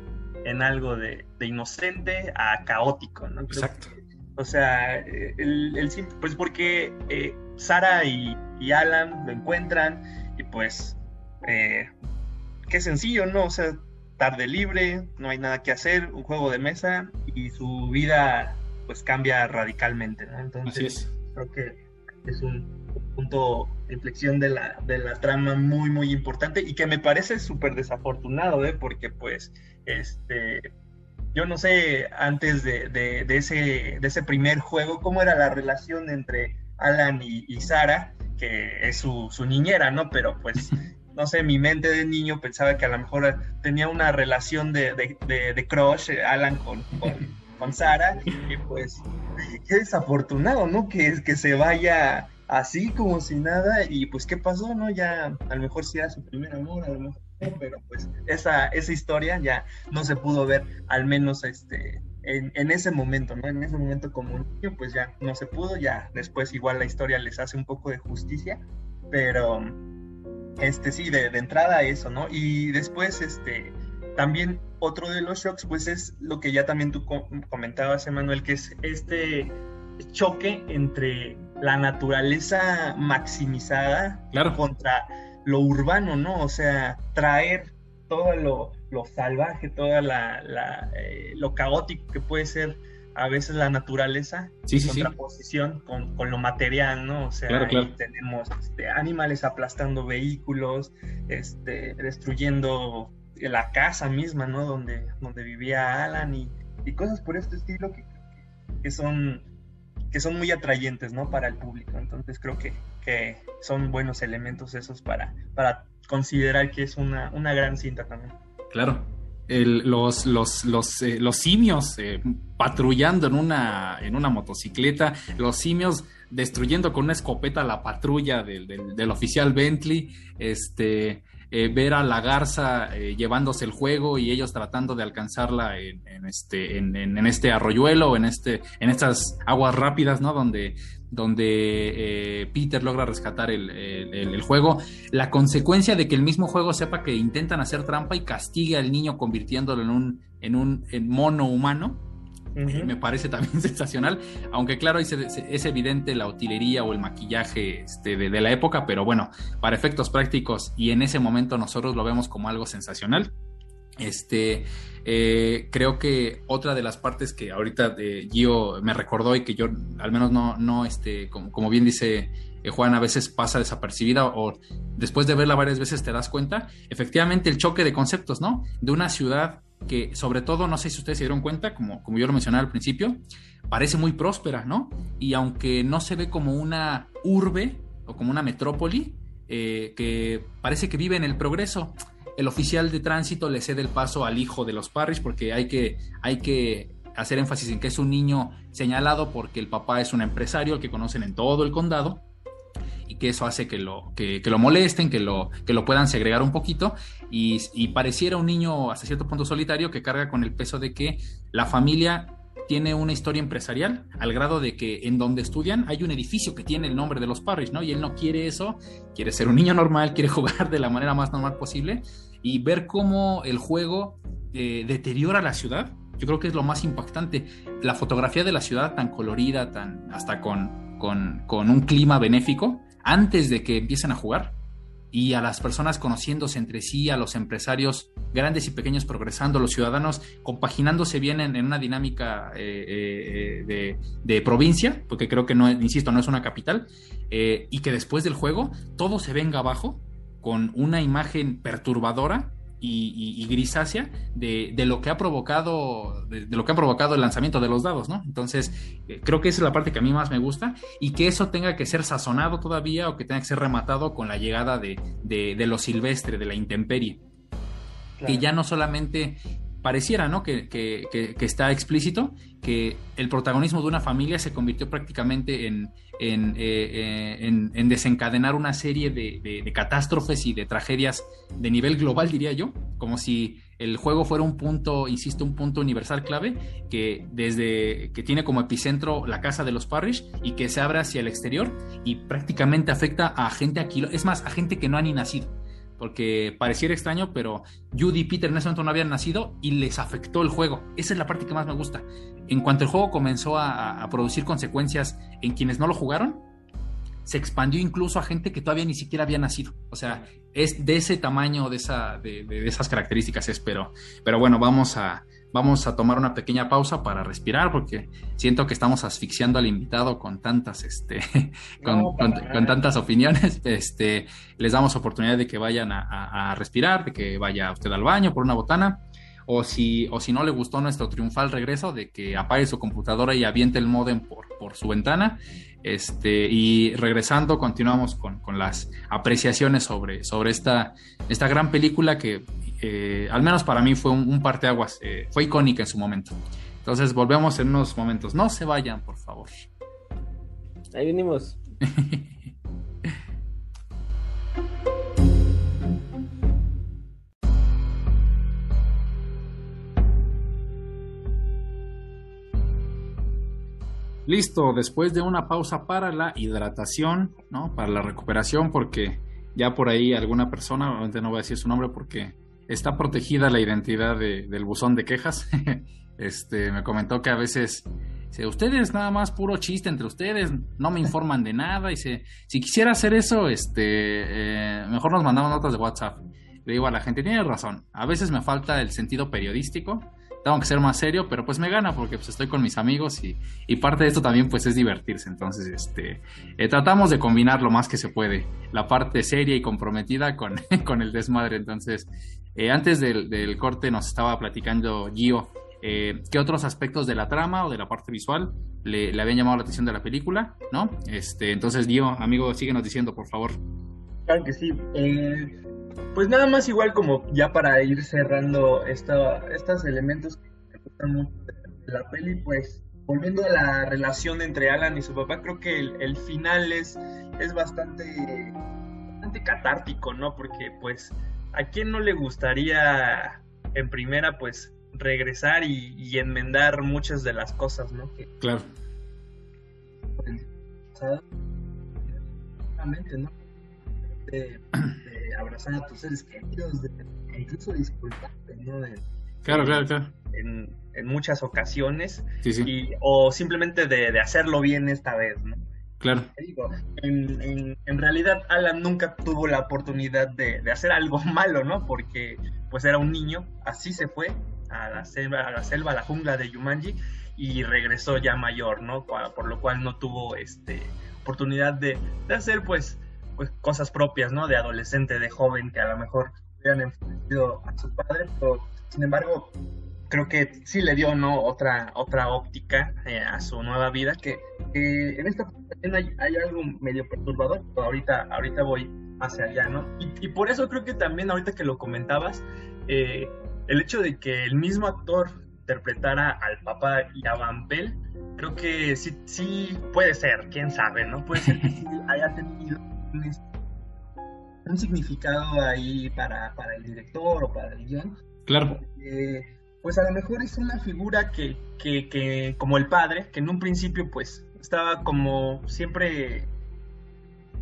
Speaker 2: en algo de, inocente a caótico, ¿no?
Speaker 1: Exacto.
Speaker 2: o sea, el, el, pues porque eh, Sara y, Alan lo encuentran y pues, eh, qué sencillo, ¿no? O sea, tarde libre, no hay nada que hacer, un juego de mesa y su vida pues cambia radicalmente, ¿no? Entonces, creo que es un punto de inflexión de la, de la trama muy, muy importante y que me parece súper desafortunado, ¿eh? Porque pues, este, yo no sé antes de, de, ese, de ese primer juego cómo era la relación entre Alan y, y Sara, que es su, su, niñera, ¿no? Pero pues, no sé, mi mente de niño pensaba que a lo mejor tenía una relación de, de crush, Alan con, con con Sara, y pues qué desafortunado, ¿no? Que, que se vaya así como si nada, y pues qué pasó, ¿no? Ya a lo mejor sí era su primer amor, a lo mejor pero pues esa, esa historia ya no se pudo ver, al menos este, en, en, ese momento, ¿no? En ese momento como niño, pues ya no se pudo, ya después igual la historia les hace un poco de justicia, pero este sí, de, de entrada eso, ¿no? Y después, este, también otro de los shocks, pues es lo que ya también tú comentabas, Emanuel, que es este choque entre la naturaleza maximizada contra lo urbano, ¿no? O sea, traer todo lo, salvaje, todo la, eh, lo caótico que puede ser a veces la naturaleza
Speaker 1: sí,
Speaker 2: en contraposición con, con, lo material, ¿no? O sea, tenemos este, animales aplastando vehículos, este, destruyendo la casa misma, ¿no? Donde, donde vivía Alan y, cosas por este estilo que, que, son, que son muy atrayentes, ¿no? Para el público. Entonces creo que, que son buenos elementos esos para, para considerar que es una, una gran cinta también.
Speaker 1: Claro. los, los, los, eh, los simios eh, patrullando en una, en una motocicleta, los simios destruyendo con una escopeta la patrulla del, del, del oficial Bentley, este, eh, ver a la garza eh, llevándose el juego y ellos tratando de alcanzarla en, este, en, este arroyuelo, en, este, en estas aguas rápidas, ¿no? Donde, donde eh, Peter logra rescatar el, juego. La consecuencia de que el mismo juego sepa que intentan hacer trampa y castigue al niño convirtiéndolo en un, en un en mono humano me parece también sensacional, aunque claro, es, es, evidente la utilería o el maquillaje este, de, la época, pero bueno, para efectos prácticos y en ese momento nosotros lo vemos como algo sensacional. Este, eh, creo que otra de las partes que ahorita Gio me recordó y que yo al menos no, no este, como, bien dice eh, Juan, a veces pasa desapercibida o después de verla varias veces te das cuenta, efectivamente el choque de conceptos, ¿no? De una ciudad que sobre todo, no sé si ustedes se dieron cuenta, como, como yo lo mencionaba al principio, parece muy próspera, ¿no? Y aunque no se ve como una urbe o como una metrópoli, eh, que parece que vive en el progreso, el oficial de tránsito le cede el paso al hijo de los Parrish porque hay que, hay que hacer énfasis en que es un niño señalado porque el papá es un empresario que conocen en todo el condado que eso hace que lo, que, lo molesten, que lo, que lo puedan segregar un poquito y, pareciera un niño hasta cierto punto solitario que carga con el peso de que la familia tiene una historia empresarial al grado de que en donde estudian hay un edificio que tiene el nombre de los Parrish, ¿no? Y él no quiere eso, quiere ser un niño normal, quiere jugar de la manera más normal posible y ver cómo el juego eh, deteriora la ciudad. Yo creo que es lo más impactante. La fotografía de la ciudad tan colorida, tan hasta con, con, con un clima benéfico, antes de que empiecen a jugar y a las personas conociéndose entre sí, a los empresarios grandes y pequeños progresando, los ciudadanos compaginándose bien en, una dinámica eh, eh, de, provincia, porque creo que no, insisto, no es una capital, eh, y que después del juego todo se venga abajo, con una imagen perturbadora y, grisácea de, lo que ha provocado de, lo que ha provocado el lanzamiento de los dados, ¿no? Entonces eh, creo que esa es la parte que a mí más me gusta y que eso tenga que ser sazonado todavía o que tenga que ser rematado con la llegada de, de lo silvestre, de la intemperie, que ya no solamente pareciera, ¿no? Que, está explícito que el protagonismo de una familia se convirtió prácticamente en, en, eh, eh, desencadenar una serie de, catástrofes y de tragedias de nivel global, diría yo, como si el juego fuera un punto, insisto, un punto universal clave que desde que tiene como epicentro la casa de los Parrish y que se abre hacia el exterior y prácticamente afecta a gente aquí, es más, a gente que no ha ni nacido porque pareciera extraño, pero Judy y Peter en ese momento no habían nacido y les afectó el juego. Esa es la parte que más me gusta. En cuanto el juego comenzó a, producir consecuencias en quienes no lo jugaron, se expandió incluso a gente que todavía ni siquiera había nacido. O sea, es de ese tamaño, de, esa, de, de esas características, espero. Pero bueno, vamos a, vamos a tomar una pequeña pausa para respirar porque siento que estamos asfixiando al invitado con tantas, este, con, tantas opiniones. Este, les damos oportunidad de que vayan a, respirar, de que vaya usted al baño por una botana. O si, o si no le gustó nuestro triunfal regreso, de que apague su computadora y aviente el modem por, por su ventana. Este, y regresando, continuamos con, con, las apreciaciones sobre, sobre esta, esta gran película que eh, al menos para mí fue un, parteaguas, eh, fue icónica en su momento. Entonces volvemos en unos momentos. No se vayan, por favor.
Speaker 3: Ahí venimos.
Speaker 1: Listo, después de una pausa para la hidratación, ¿no? Para la recuperación, porque ya por ahí alguna persona, obviamente no voy a decir su nombre porque está protegida la identidad del buzón de quejas. este, me comentó que a veces si ustedes nada más puro chiste entre ustedes, no me informan de nada. Y si quisiera hacer eso, este, eh, mejor nos mandamos notas de WhatsApp. Le digo a la gente, tiene razón, a veces me falta el sentido periodístico, tengo que ser más serio, pero pues me gana porque pues estoy con mis amigos y, parte de esto también pues es divertirse. Entonces, este, eh, tratamos de combinar lo más que se puede, la parte seria y comprometida con, con el desmadre. Entonces, eh, antes del, corte nos estaba platicando Gio eh, qué otros aspectos de la trama o de la parte visual le, habían llamado la atención de la película, ¿no? Este, entonces, Gio, amigo, síguenos diciendo, por favor.
Speaker 2: Claro que sí. Eh, pues nada más igual como ya para ir cerrando estos elementos que gustan de la peli, pues volviendo a la relación entre Alan y su papá, creo que el, final es, es bastante, bastante catártico, ¿no? Porque pues ¿a quién no le gustaría en primera pues regresar y, enmendar muchas de las cosas, ¿no? Que,
Speaker 1: claro.
Speaker 2: ¿no? De, abrazar a tus seres queridos, de, incluso disculparte, ¿no?
Speaker 1: claro, claro, claro.
Speaker 2: En, en muchas ocasiones.
Speaker 1: Sí, sí.
Speaker 2: Y, o simplemente de, de hacerlo bien esta vez, ¿no?
Speaker 1: Claro.
Speaker 2: En, en, realidad Alan nunca tuvo la oportunidad de, hacer algo malo, ¿no? Porque pues era un niño, así se fue a la selva, a la, selva, a la jungla de Yumanji y regresó ya mayor, ¿no? Por lo cual no tuvo este oportunidad de, hacer pues, pues cosas propias, ¿no? De adolescente, de joven, que a lo mejor hubieran enfrentado a su padre, pero sin embargo creo que sí le dio no otra otra óptica eh, a su nueva vida que, en esta hay, hay, algo medio perturbador pero ahorita ahorita voy hacia allá no y, por eso creo que también ahorita que lo comentabas eh, el hecho de que el mismo actor interpretara al papá y a Van Pell creo que sí sí puede ser quién sabe no puede ser que sí haya tenido un, significado ahí para, para el director o para el guion.
Speaker 1: Claro
Speaker 2: pues a lo mejor es una figura que, que, que, como el padre, que en un principio pues estaba como siempre,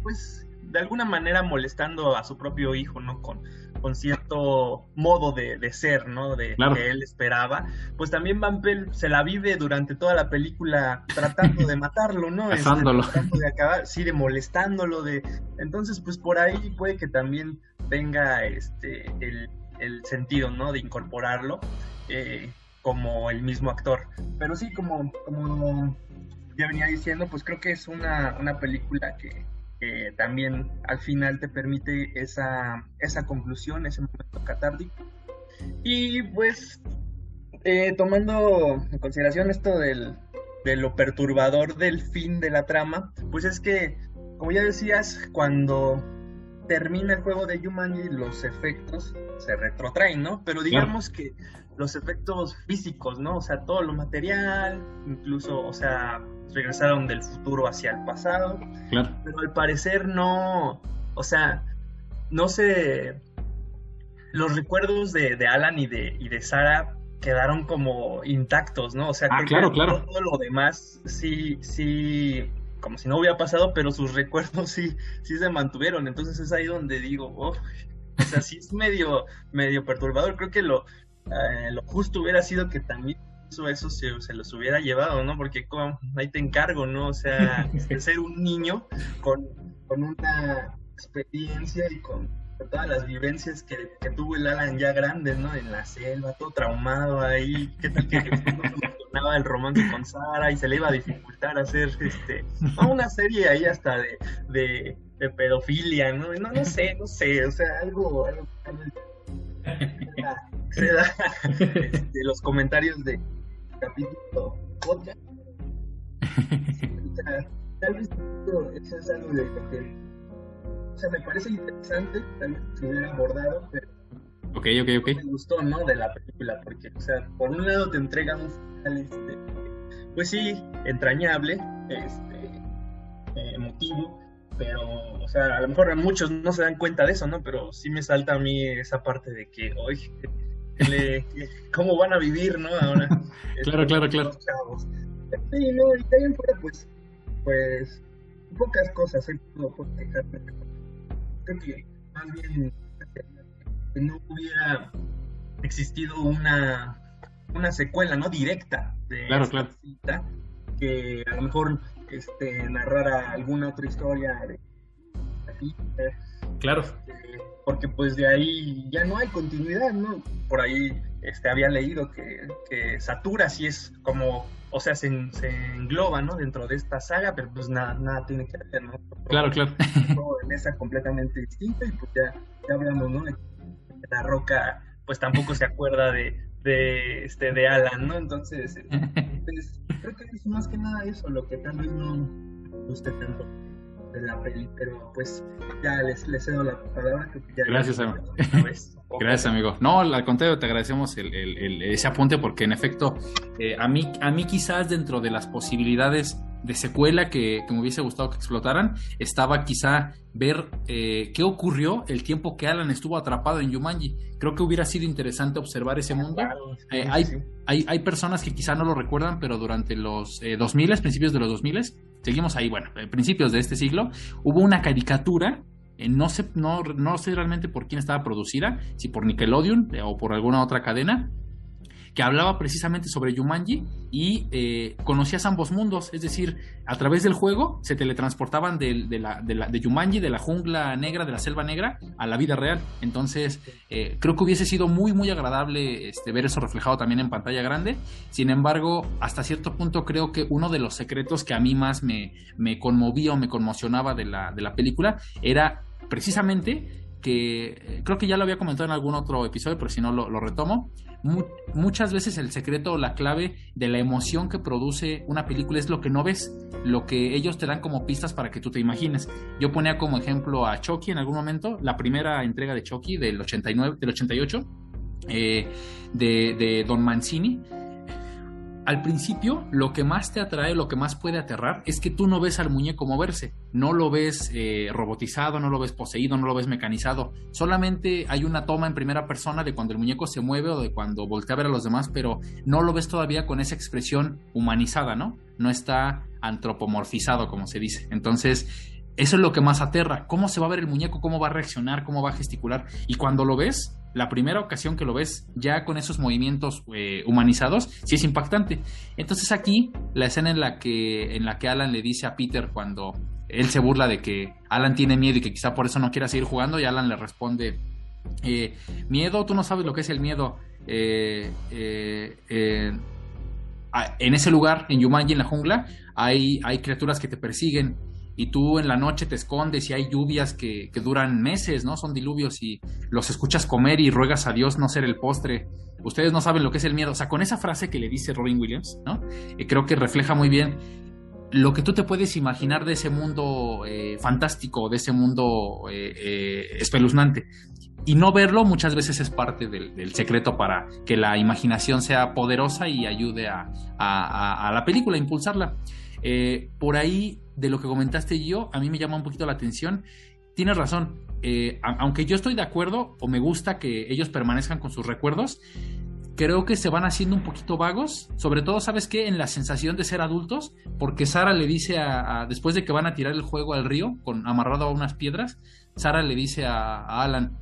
Speaker 2: pues de alguna manera molestando a su propio hijo, ¿no? Con, con cierto modo de, ser, ¿no? De que él esperaba. Pues también Van se la vive durante toda la película tratando de matarlo, ¿no?
Speaker 1: Este, tratando
Speaker 2: de acabar, sí, de molestándolo, de... Entonces, pues por ahí puede que también venga este, el, el sentido, ¿no? De incorporarlo. Eh, como el mismo actor. Pero sí, como, como ya venía diciendo, pues creo que es una, una película que, que también al final te permite esa, esa conclusión, ese momento catártico. Y pues eh, tomando en consideración esto del, de lo perturbador del fin de la trama, pues es que, como ya decías, cuando termina el juego de Jumanji, los efectos se retrotraen, ¿no? Pero digamos que los efectos físicos, ¿no? O sea, todo lo material, incluso, o sea, regresaron del futuro hacia el pasado. Claro. Pero al parecer no, o sea, no se... Los recuerdos de, de Alan y de, y de Sara quedaron como intactos, ¿no? O sea,
Speaker 1: ah, claro, claro.
Speaker 2: todo lo demás sí, sí, como si no hubiera pasado, pero sus recuerdos sí, sí se mantuvieron. Entonces es ahí donde digo, oh, o sea, sí es medio, medio perturbador. Creo que lo, eh, lo justo hubiera sido que también eso, eso se, se, los hubiera llevado, ¿no? Porque como, ahí te encargo, ¿no? O sea, ser un niño con, con una experiencia y con todas las vivencias que, tuvo el Alan ya grande, ¿no? En la selva, todo traumado ahí, qué tal que funcionaba el romance con Sara y se le iba a dificultar hacer este, una serie ahí hasta de, de, pedofilia, ¿no? ¿no? No sé, no sé, o sea, algo, algo, se da este, los comentarios de capítulo tal vez eso es algo de lo que o sea, me parece interesante, también se hubiera abordado, pero
Speaker 1: Ok, ok, ok.
Speaker 2: Me gustó, ¿no? De la película, porque, o sea, por un lado te entrega un final, este, pues sí, entrañable, este, eh, emotivo, pero, o sea, a lo mejor muchos no se dan cuenta de eso, ¿no? Pero sí me salta a mí esa parte de que, oye, ¿cómo van a vivir, no? Ahora.
Speaker 1: claro, claro, claro.
Speaker 2: Sí, no, y también fuera, pues, pues, pocas cosas, ¿eh? No puedo creo que más bien no hubiera existido una, una secuela no directa de
Speaker 1: claro, claro.
Speaker 2: Cita, que a lo mejor este, narrara alguna otra historia de
Speaker 1: claro
Speaker 2: este, porque pues de ahí ya no hay continuidad no por ahí este había leído que, que Satura sí es como o sea, se, engloba, ¿no? Dentro de esta saga, pero pues nada, nada tiene que ver, ¿no?
Speaker 1: claro, claro.
Speaker 2: Todo en esa completamente distinto y pues ya, ya hablamos, ¿no? La Roca, pues tampoco se acuerda de, de, este, de Alan, ¿no? Entonces, pues, creo que es más que nada eso, lo que tal vez no guste tanto de la peli, pero pues ya les, les cedo la palabra. Que ya
Speaker 1: Gracias, amigo. Gracias, amigo. No, al contrario, te agradecemos el, el, ese apunte porque en efecto, eh, a, mí, a mí quizás dentro de las posibilidades de secuela que, me hubiese gustado que explotaran, estaba quizá ver eh, qué ocurrió el tiempo que Alan estuvo atrapado en Yumanji. Creo que hubiera sido interesante observar ese mundo. Eh, hay, hay, hay, personas que quizá no lo recuerdan, pero durante los eh, 2000, principios de los 2000, seguimos ahí, bueno, principios de este siglo, hubo una caricatura no sé, no, no sé realmente por quién estaba producida, si por Nickelodeon o por alguna otra cadena, que hablaba precisamente sobre Yumanji y eh, conocías ambos mundos, es decir, a través del juego se teletransportaban de, de, la, de, Yumanji, de la jungla negra, de la selva negra, a la vida real. Entonces, eh, creo que hubiese sido muy, muy agradable este, ver eso reflejado también en pantalla grande. Sin embargo, hasta cierto punto creo que uno de los secretos que a mí más me, me conmovía o me conmocionaba de la, de la película era precisamente que eh, creo que ya lo había comentado en algún otro episodio, pero si no lo, retomo, muchas veces el secreto o la clave de la emoción que produce una película es lo que no ves, lo que ellos te dan como pistas para que tú te imagines. Yo ponía como ejemplo a Chucky en algún momento, la primera entrega de Chucky del 89, del 88, eh, de, de Don Mancini al principio lo que más te atrae, lo que más puede aterrar es que tú no ves al muñeco moverse, no lo ves eh, robotizado, no lo ves poseído, no lo ves mecanizado, solamente hay una toma en primera persona de cuando el muñeco se mueve o de cuando voltea a ver a los demás, pero no lo ves todavía con esa expresión humanizada, ¿no? No está antropomorfizado, como se dice. Entonces, eso es lo que más aterra. ¿Cómo se va a ver el muñeco? ¿Cómo va a reaccionar? ¿Cómo va a gesticular? Y cuando lo ves, la primera ocasión que lo ves ya con esos movimientos eh, humanizados, sí es impactante. Entonces aquí, la escena en la, que, en la que Alan le dice a Peter cuando él se burla de que Alan tiene miedo y que quizá por eso no quiera seguir jugando, y Alan le responde, eh, miedo, tú no sabes lo que es el miedo. Eh, en ese lugar, en Yumanji, en la jungla, hay, hay criaturas que te persiguen y tú en la noche te escondes y hay lluvias que, que, duran meses, ¿no? Son diluvios y los escuchas comer y ruegas a Dios no ser el postre. Ustedes no saben lo que es el miedo. O sea, con esa frase que le dice Robin Williams, ¿no? Eh, creo que refleja muy bien lo que tú te puedes imaginar de ese mundo eh, fantástico, de ese mundo eh, espeluznante. Y no verlo muchas veces es parte del, secreto para que la imaginación sea poderosa y ayude a, a la película, a impulsarla. por ahí, de lo que comentaste yo, a mí me llama un poquito la atención. Tienes razón, aunque yo estoy de acuerdo o me gusta que ellos permanezcan con sus recuerdos, creo que se van haciendo un poquito vagos, sobre todo, ¿sabes qué? En la sensación de ser adultos, porque Sara le dice a, después de que van a tirar el juego al río, con amarrado a unas piedras, Sara le dice a, Alan,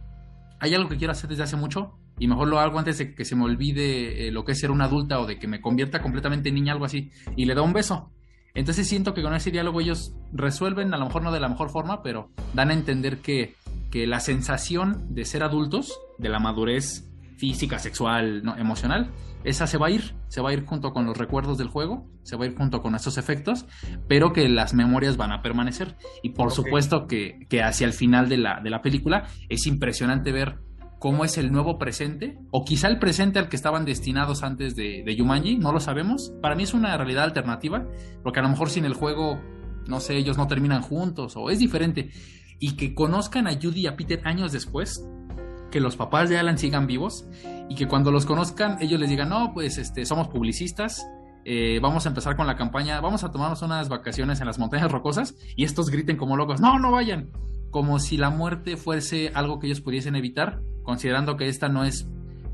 Speaker 1: hay algo que quiero hacer desde hace mucho y mejor lo hago antes de que se me olvide eh, lo que es ser una adulta o de que me convierta completamente en niña, algo así, y le da un beso. Entonces siento que con ese diálogo ellos resuelven, a lo mejor no de la mejor forma, pero dan a entender que, que la sensación de ser adultos, de la madurez física, sexual, ¿no? emocional, esa se va a ir, se va a ir junto con los recuerdos del juego, se va a ir junto con esos efectos, pero que las memorias van a permanecer. Y por supuesto que, hacia el final de la, de la película es impresionante ver cómo es el nuevo presente, o quizá el presente al que estaban destinados antes de, de Yumanji, no lo sabemos. Para mí es una realidad alternativa, porque a lo mejor sin el juego, no sé, ellos no terminan juntos, o es diferente. Y que conozcan a Judy y a Peter años después, que los papás de Alan sigan vivos y que cuando los conozcan ellos les digan, no, pues este, somos publicistas, eh, vamos a empezar con la campaña, vamos a tomarnos unas vacaciones en las montañas rocosas y estos griten como locos, no, no vayan, como si la muerte fuese algo que ellos pudiesen evitar, considerando que esta no es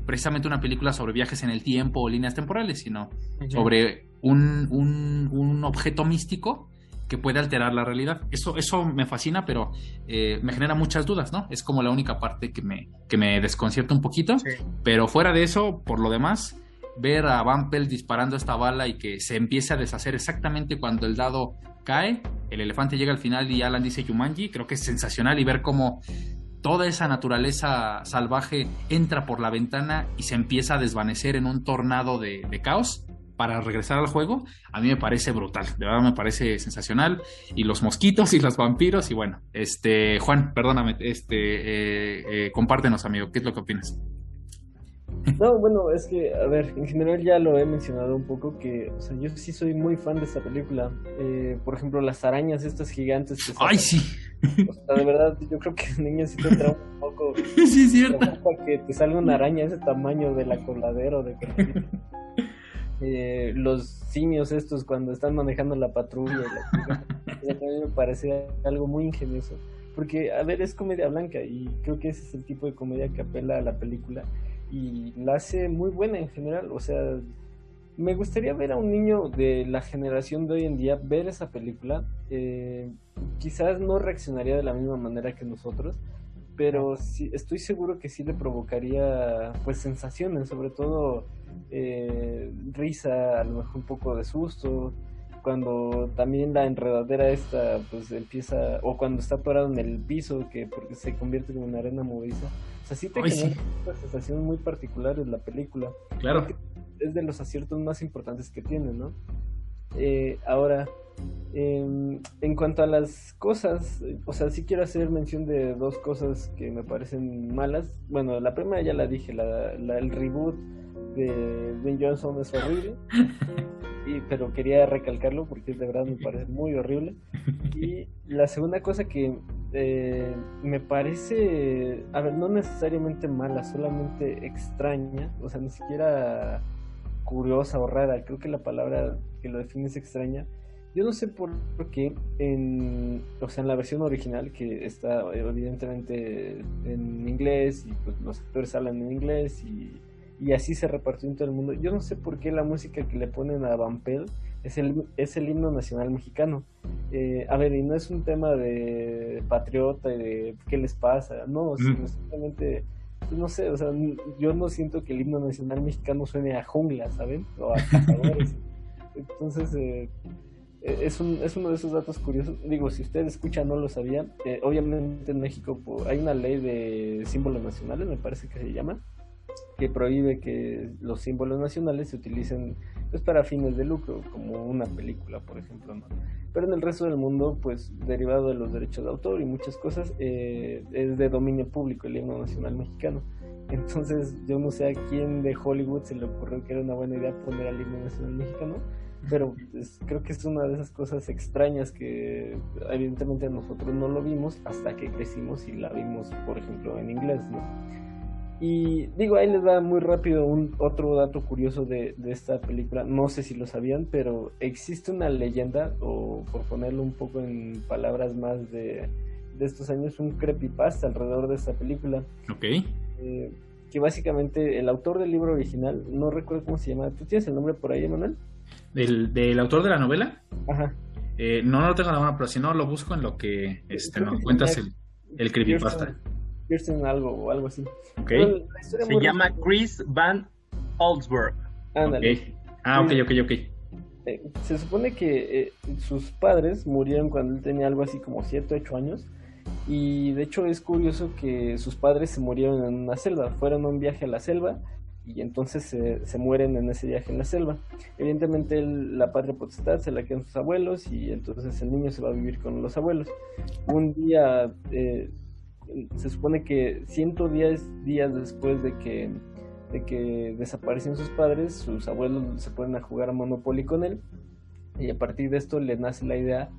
Speaker 1: precisamente una película sobre viajes en el tiempo o líneas temporales, sino sobre un, un, un objeto místico que puede alterar la realidad. Eso, eso me fascina, pero eh, me genera muchas dudas, ¿no? Es como la única parte que me, que me desconcierta un poquito. Pero fuera de eso, por lo demás, ver a Van disparando esta bala y que se empiece a deshacer exactamente cuando el dado cae, el elefante llega al final y Alan dice Yumanji, creo que es sensacional y ver cómo toda esa naturaleza salvaje entra por la ventana y se empieza a desvanecer en un tornado de, caos para regresar al juego, a mí me parece brutal, de verdad me parece sensacional. Y los mosquitos y los vampiros, y bueno, este, Juan, perdóname, este, eh, eh, compártenos, amigo, ¿qué es lo que opinas?
Speaker 3: No, bueno, es que, a ver, en general ya lo he mencionado un poco, que, o sea, yo sí soy muy fan de esta película. Eh, por ejemplo, las arañas estas gigantes que
Speaker 1: ¡Ay, sí!
Speaker 3: O sea, de verdad, yo creo que niños sí te entra un poco...
Speaker 1: Sí, es cierto.
Speaker 3: Para que te salga una araña ese tamaño de la coladera o de... Eh, los simios estos cuando están manejando la patrulla. La también me parece algo muy ingenioso. Porque, a ver, es comedia blanca y creo que ese es el tipo de comedia que apela a la película y la hace muy buena en general. O sea, me gustaría ver a un niño de la generación de hoy en día ver esa película. Eh, quizás no reaccionaría de la misma manera que nosotros, pero sí, estoy seguro que sí le provocaría pues sensaciones, sobre todo eh, risa, a lo mejor un poco de susto, cuando también la enredadera esta pues empieza, o cuando está atorado en el piso, que porque se convierte en una arena movediza. O sea, sí te genera una sensación muy particular en la película.
Speaker 1: Claro.
Speaker 3: Es de los aciertos más importantes que tiene, ¿no? Eh, ahora, em, en cuanto a las cosas, o sea, sí quiero hacer mención de dos cosas que me parecen malas. Bueno, la primera ya la dije, la, el reboot de Ben Johnson es horrible. Y, pero quería recalcarlo porque de verdad me parece muy horrible. Y la segunda cosa que eh, me parece, a ver, no necesariamente mala, solamente extraña, o sea, ni siquiera curiosa o rara, creo que la palabra que lo define es extraña. Yo no sé por qué en, o sea, en la versión original, que está evidentemente en inglés y pues los actores hablan en inglés y, y así se repartió en todo el mundo, yo no sé por qué la música que le ponen a Vampel es el, es el himno nacional mexicano. Eh, a ver, y no es un tema de patriota y de qué les pasa, no, simplemente pues, no sé, o sea, yo no siento que el himno nacional mexicano suene a jungla, ¿saben? O a cazadores. Entonces, eh, eh, es, un, es uno de esos datos curiosos. Digo, si usted escucha, no lo sabía. Eh, obviamente en México hay una ley de símbolos nacionales, me parece que se llama. que prohíbe que los símbolos nacionales se utilicen pues para fines de lucro, como una película, por ejemplo, ¿no? Pero en el resto del mundo, pues derivado de los derechos de autor y muchas cosas, eh, es de dominio público el himno nacional mexicano. Entonces yo no sé a quién de Hollywood se le ocurrió que era una buena idea poner al himno nacional mexicano, pero pues, creo que es una de esas cosas extrañas que evidentemente nosotros no lo vimos hasta que crecimos y la vimos, por ejemplo, en inglés, ¿no? Y digo, ahí les da muy rápido un otro dato curioso de, de, esta película. No sé si lo sabían, pero existe una leyenda, o por ponerlo un poco en palabras más de, de estos años, un creepypasta alrededor de esta película.
Speaker 1: Ok.
Speaker 3: Eh, que básicamente el autor del libro original, no recuerdo cómo se llama. ¿Tú tienes el nombre por ahí, Emanuel?
Speaker 1: ¿Del, del autor de la novela?
Speaker 3: Ajá.
Speaker 1: Eh, no, no lo tengo en la mano, pero si no lo busco en lo que este, nos cuentas el, el creepypasta.
Speaker 3: Kirsten algo o algo así.
Speaker 1: Okay.
Speaker 2: Se llama Chris Van Oldsberg.
Speaker 3: Ándale.
Speaker 1: Okay. Ah, ok, ok, ok.
Speaker 3: Eh, se supone que eh, sus padres murieron cuando él tenía algo así como 7 o 8 años. Y de hecho es curioso que sus padres se murieron en una selva. Fueron a un viaje a la selva y entonces se, se mueren en ese viaje en la selva. Evidentemente él, la patria potestad se la quedan sus abuelos y entonces el niño se va a vivir con los abuelos. Un día... Eh, se supone que 110 días después de que, de que desaparecen sus padres, sus abuelos se ponen a jugar a Monopoly con él y a partir de esto le nace la idea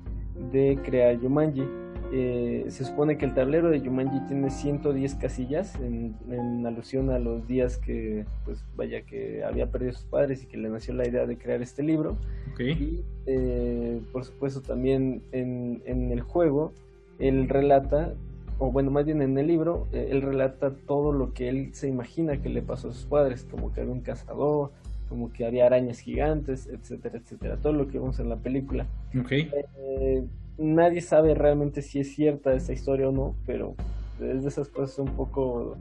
Speaker 3: de crear Yumanji. Eh, se supone que el tablero de Yumanji tiene 110 casillas en, en, alusión a los días que, pues vaya, que había perdido sus padres y que le nació la idea de crear este libro.
Speaker 1: Okay.
Speaker 3: Y eh, por supuesto también en, en el juego él relata o bueno, más bien en el libro, eh, él relata todo lo que él se imagina que le pasó a sus padres, como que había un cazador, como que había arañas gigantes, etcétera, etcétera, todo lo que vemos en la película.
Speaker 1: Okay.
Speaker 3: Eh, nadie sabe realmente si es cierta esa historia o no, pero es de esas cosas un poco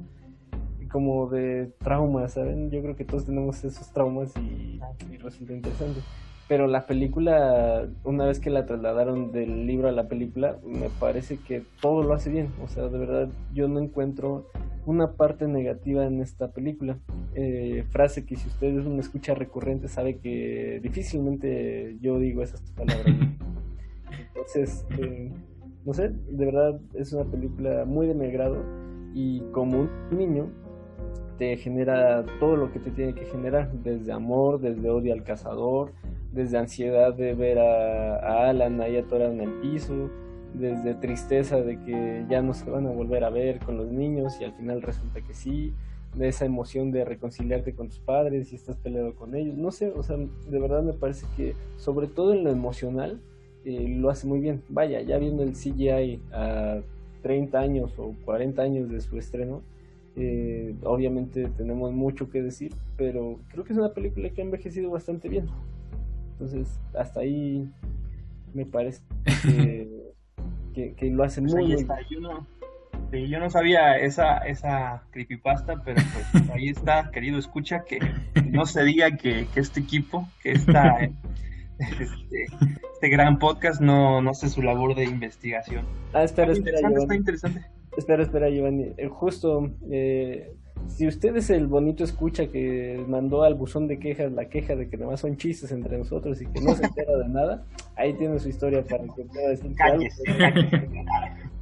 Speaker 3: como de traumas, ¿saben? Yo creo que todos tenemos esos traumas y, resulta interesante pero la película, una vez que la trasladaron del libro a la película, me parece que todo lo hace bien. O sea, de verdad, yo no encuentro una parte negativa en esta película. Eh, frase que si usted es una escucha recurrente sabe que difícilmente yo digo esas palabras. Entonces, eh, no sé, de verdad es una película muy de mi agrado y como un niño te genera todo lo que te tiene que generar, desde amor, desde odio al cazador, desde ansiedad de ver a, a Alan ahí atorado en el piso, desde tristeza de que ya no se van a volver a ver con los niños y al final resulta que sí, de esa emoción de reconciliarte con tus padres y estás peleado con ellos, no sé, o sea, de verdad me parece que sobre todo en lo emocional eh, lo hace muy bien. Vaya, ya viendo el CGI a 30 años o 40 años de su estreno, eh, obviamente tenemos mucho que decir, pero creo que es una película que ha envejecido bastante bien. Entonces, hasta ahí me parece que, que, que lo hacen
Speaker 2: Pues
Speaker 3: muy,
Speaker 2: está, yo no, sí, yo no sabía esa, esa creepypasta, pero pues ahí está, querido escucha, que no se diga que, que este equipo, que esta, este, este gran podcast no, no hace su labor de investigación.
Speaker 3: Ah, espera,
Speaker 2: Está
Speaker 3: espera,
Speaker 2: interesante, está interesante.
Speaker 3: Espera, espera, Giovanni. Eh, justo, eh, si usted es el bonito escucha que mandó al buzón de quejas la queja de que nomás son chistes entre nosotros y que no se entera de nada, ahí tiene su historia para que pueda decir.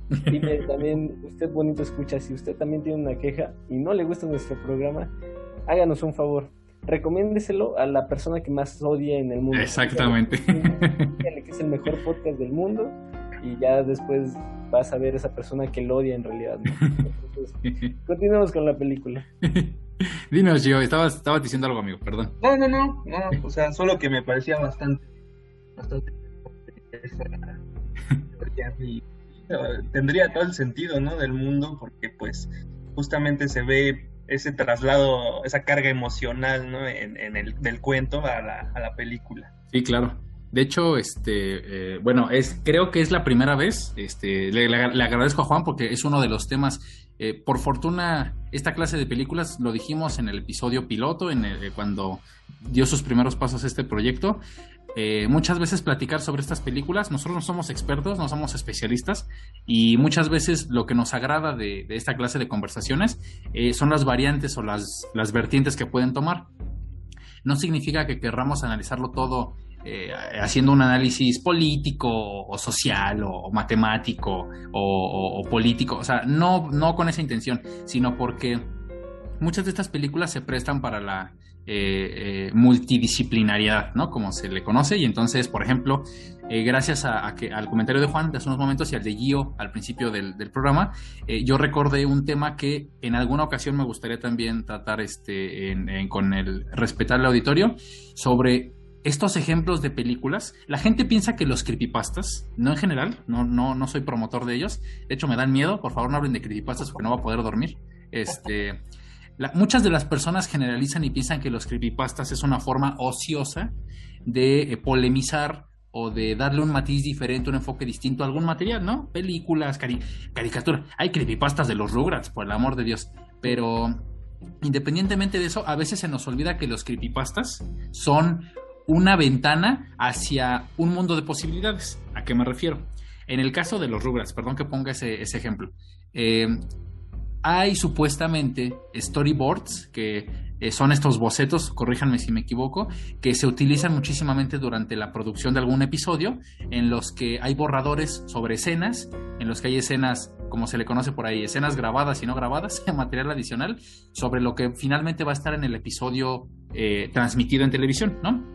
Speaker 3: Y que también, usted bonito escucha, si usted también tiene una queja y no le gusta nuestro programa, háganos un favor. Recomiéndeselo a la persona que más odia en el mundo.
Speaker 1: Exactamente.
Speaker 3: Dígale que es el mejor podcast del mundo y ya después vas a ver esa persona que lo odia en realidad. ¿no? Entonces, continuemos con la película.
Speaker 1: Dinos, yo estaba, estaba diciendo algo, amigo, perdón.
Speaker 2: No, no, no, no, o sea, solo que me parecía bastante, bastante tendría todo el sentido, ¿no? Del mundo, porque pues justamente se ve ese traslado, esa carga emocional, ¿no? En, en el del cuento a la, a la película.
Speaker 1: Sí, claro. De hecho, este, eh, bueno, es, creo que es la primera vez. Este, le, agradezco a Juan porque es uno de los temas. eh, por fortuna, esta clase de películas lo dijimos en el episodio piloto, en el- eh, cuando dio sus primeros pasos este proyecto. Eh, muchas veces platicar sobre estas películas. Nosotros no somos expertos, no somos especialistas y muchas veces lo que nos agrada de, esta clase de conversaciones eh, son las variantes o las, las vertientes que pueden tomar. No significa que querramos analizarlo todo eh, haciendo un análisis político o social o, matemático o, político, o sea, no, no con esa intención, sino porque muchas de estas películas se prestan para la eh, eh, multidisciplinariedad, ¿no? Como se le conoce, y entonces, por ejemplo, gracias a, que, al comentario de Juan de hace unos momentos y al de Gio al principio del, programa, yo recordé un tema que en alguna ocasión me gustaría también tratar este, con el respetar el auditorio sobre estos ejemplos de películas, la gente piensa que los creepypastas, no en general, no, no, no soy promotor de ellos, de hecho me dan miedo, por favor no hablen de creepypastas porque no va a poder dormir. Este, muchas de las personas generalizan y piensan que los creepypastas es una forma ociosa de eh, polemizar o de darle un matiz diferente, un enfoque distinto a algún material, ¿no? Películas, caricaturas. Hay creepypastas de los Rugrats, por el amor de Dios. Pero independientemente de eso, a veces se nos olvida que los creepypastas son una ventana hacia un mundo de posibilidades. ¿A qué me refiero? En el caso de los Rugrats, perdón que ponga ese, ejemplo, eh, hay supuestamente storyboards que eh, son estos bocetos, corríjanme si me equivoco, que se utilizan muchísimamente durante la producción de algún episodio, en los que hay borradores sobre escenas, en los que hay escenas, como se le conoce por ahí, escenas grabadas y no grabadas, material adicional, sobre lo que finalmente va a estar en el episodio eh, transmitido en televisión, ¿no?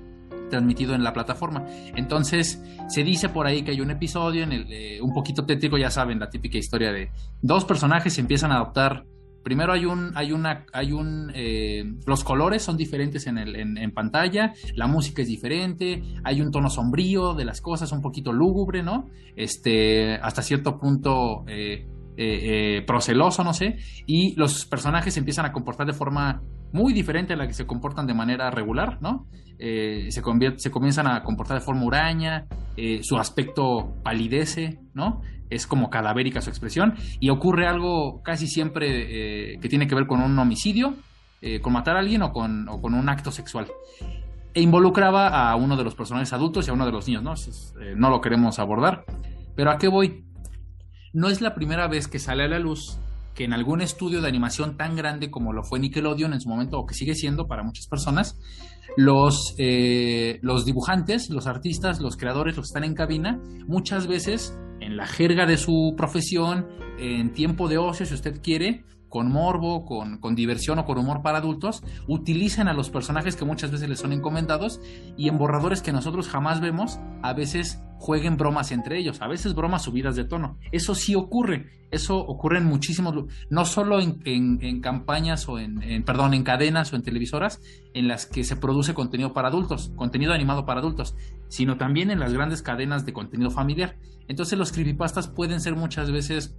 Speaker 1: Transmitido en la plataforma. Entonces, se dice por ahí que hay un episodio en el eh, un poquito tétrico, ya saben, la típica historia de dos personajes se empiezan a adoptar. Primero hay un, hay una, hay un, eh, los colores son diferentes en, el, en, pantalla, la música es diferente, hay un tono sombrío de las cosas, un poquito lúgubre, ¿no? Este, hasta cierto punto eh, proceloso, no sé, y los personajes se empiezan a comportar de forma muy diferente a la que se comportan de manera regular, ¿no? Eh, se, comienzan a comportar de forma huraña, eh, su aspecto palidece, ¿no? Es como cadavérica su expresión, y ocurre algo casi siempre eh, que tiene que ver con un homicidio, con matar a alguien o con, un acto sexual. E involucraba a uno de los personajes adultos y a uno de los niños, ¿no? no lo queremos abordar. Pero ¿a qué voy? No es la primera vez que sale a la luz que en algún estudio de animación tan grande como lo fue Nickelodeon en su momento, o que sigue siendo para muchas personas, los, eh, los dibujantes, los artistas, los creadores, los que están en cabina, muchas veces en la jerga de su profesión, en tiempo de ocio, si usted quiere, con morbo, con, con, diversión o con humor para adultos, utilizan a los personajes que muchas veces les son encomendados y en borradores que nosotros jamás vemos, a veces jueguen bromas entre ellos, a veces bromas subidas de tono. Eso sí ocurre, eso ocurre en muchísimos, no solo en, en, campañas o en, en, perdón, en cadenas o en televisoras en las que se produce contenido para adultos, contenido animado para adultos, sino también en las grandes cadenas de contenido familiar. Entonces los creepypastas pueden ser muchas veces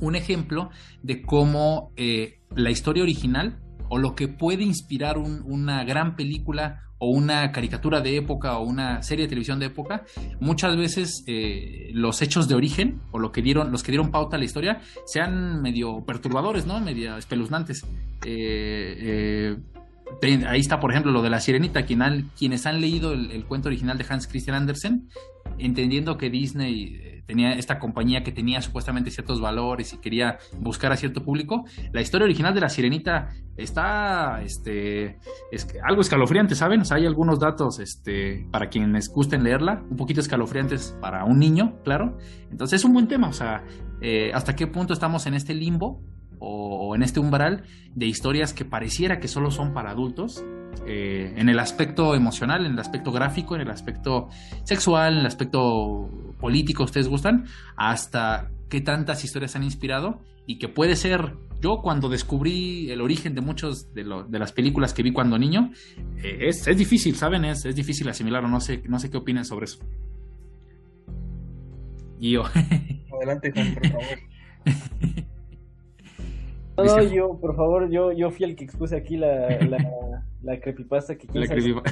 Speaker 1: un ejemplo de cómo eh, la historia original o lo que puede inspirar una gran película o una caricatura de época o una serie de televisión de época, muchas veces eh, los hechos de origen o lo que dieron, los que dieron pauta a la historia sean medio perturbadores, ¿no? Medio espeluznantes. Eh, ahí está, por ejemplo, lo de la sirenita. quienes han leído el, cuento original de Hans Christian Andersen, entendiendo que Disney tenía esta compañía que tenía supuestamente ciertos valores y quería buscar a cierto público. La historia original de la Sirenita está este, es algo escalofriante, ¿saben? hay algunos datos este, para quienes gusten leerla, un poquito escalofriantes para un niño, claro. Entonces es un buen tema, o sea, eh, hasta qué punto estamos en este limbo o, en este umbral de historias que pareciera que solo son para adultos, eh, en el aspecto emocional, en el aspecto gráfico, en el aspecto sexual, en el aspecto político, ustedes gustan, hasta qué tantas historias han inspirado y que puede ser, yo cuando descubrí el origen de muchas de, de, las películas que vi cuando niño, eh, es, es, difícil, ¿saben? Es, es difícil asimilarlo, no sé, no sé qué opinan sobre eso.
Speaker 2: Yo. Adelante, Juan, por favor.
Speaker 3: No, yo, por favor, yo, yo fui el que expuse aquí la, la, creepypasta que quiero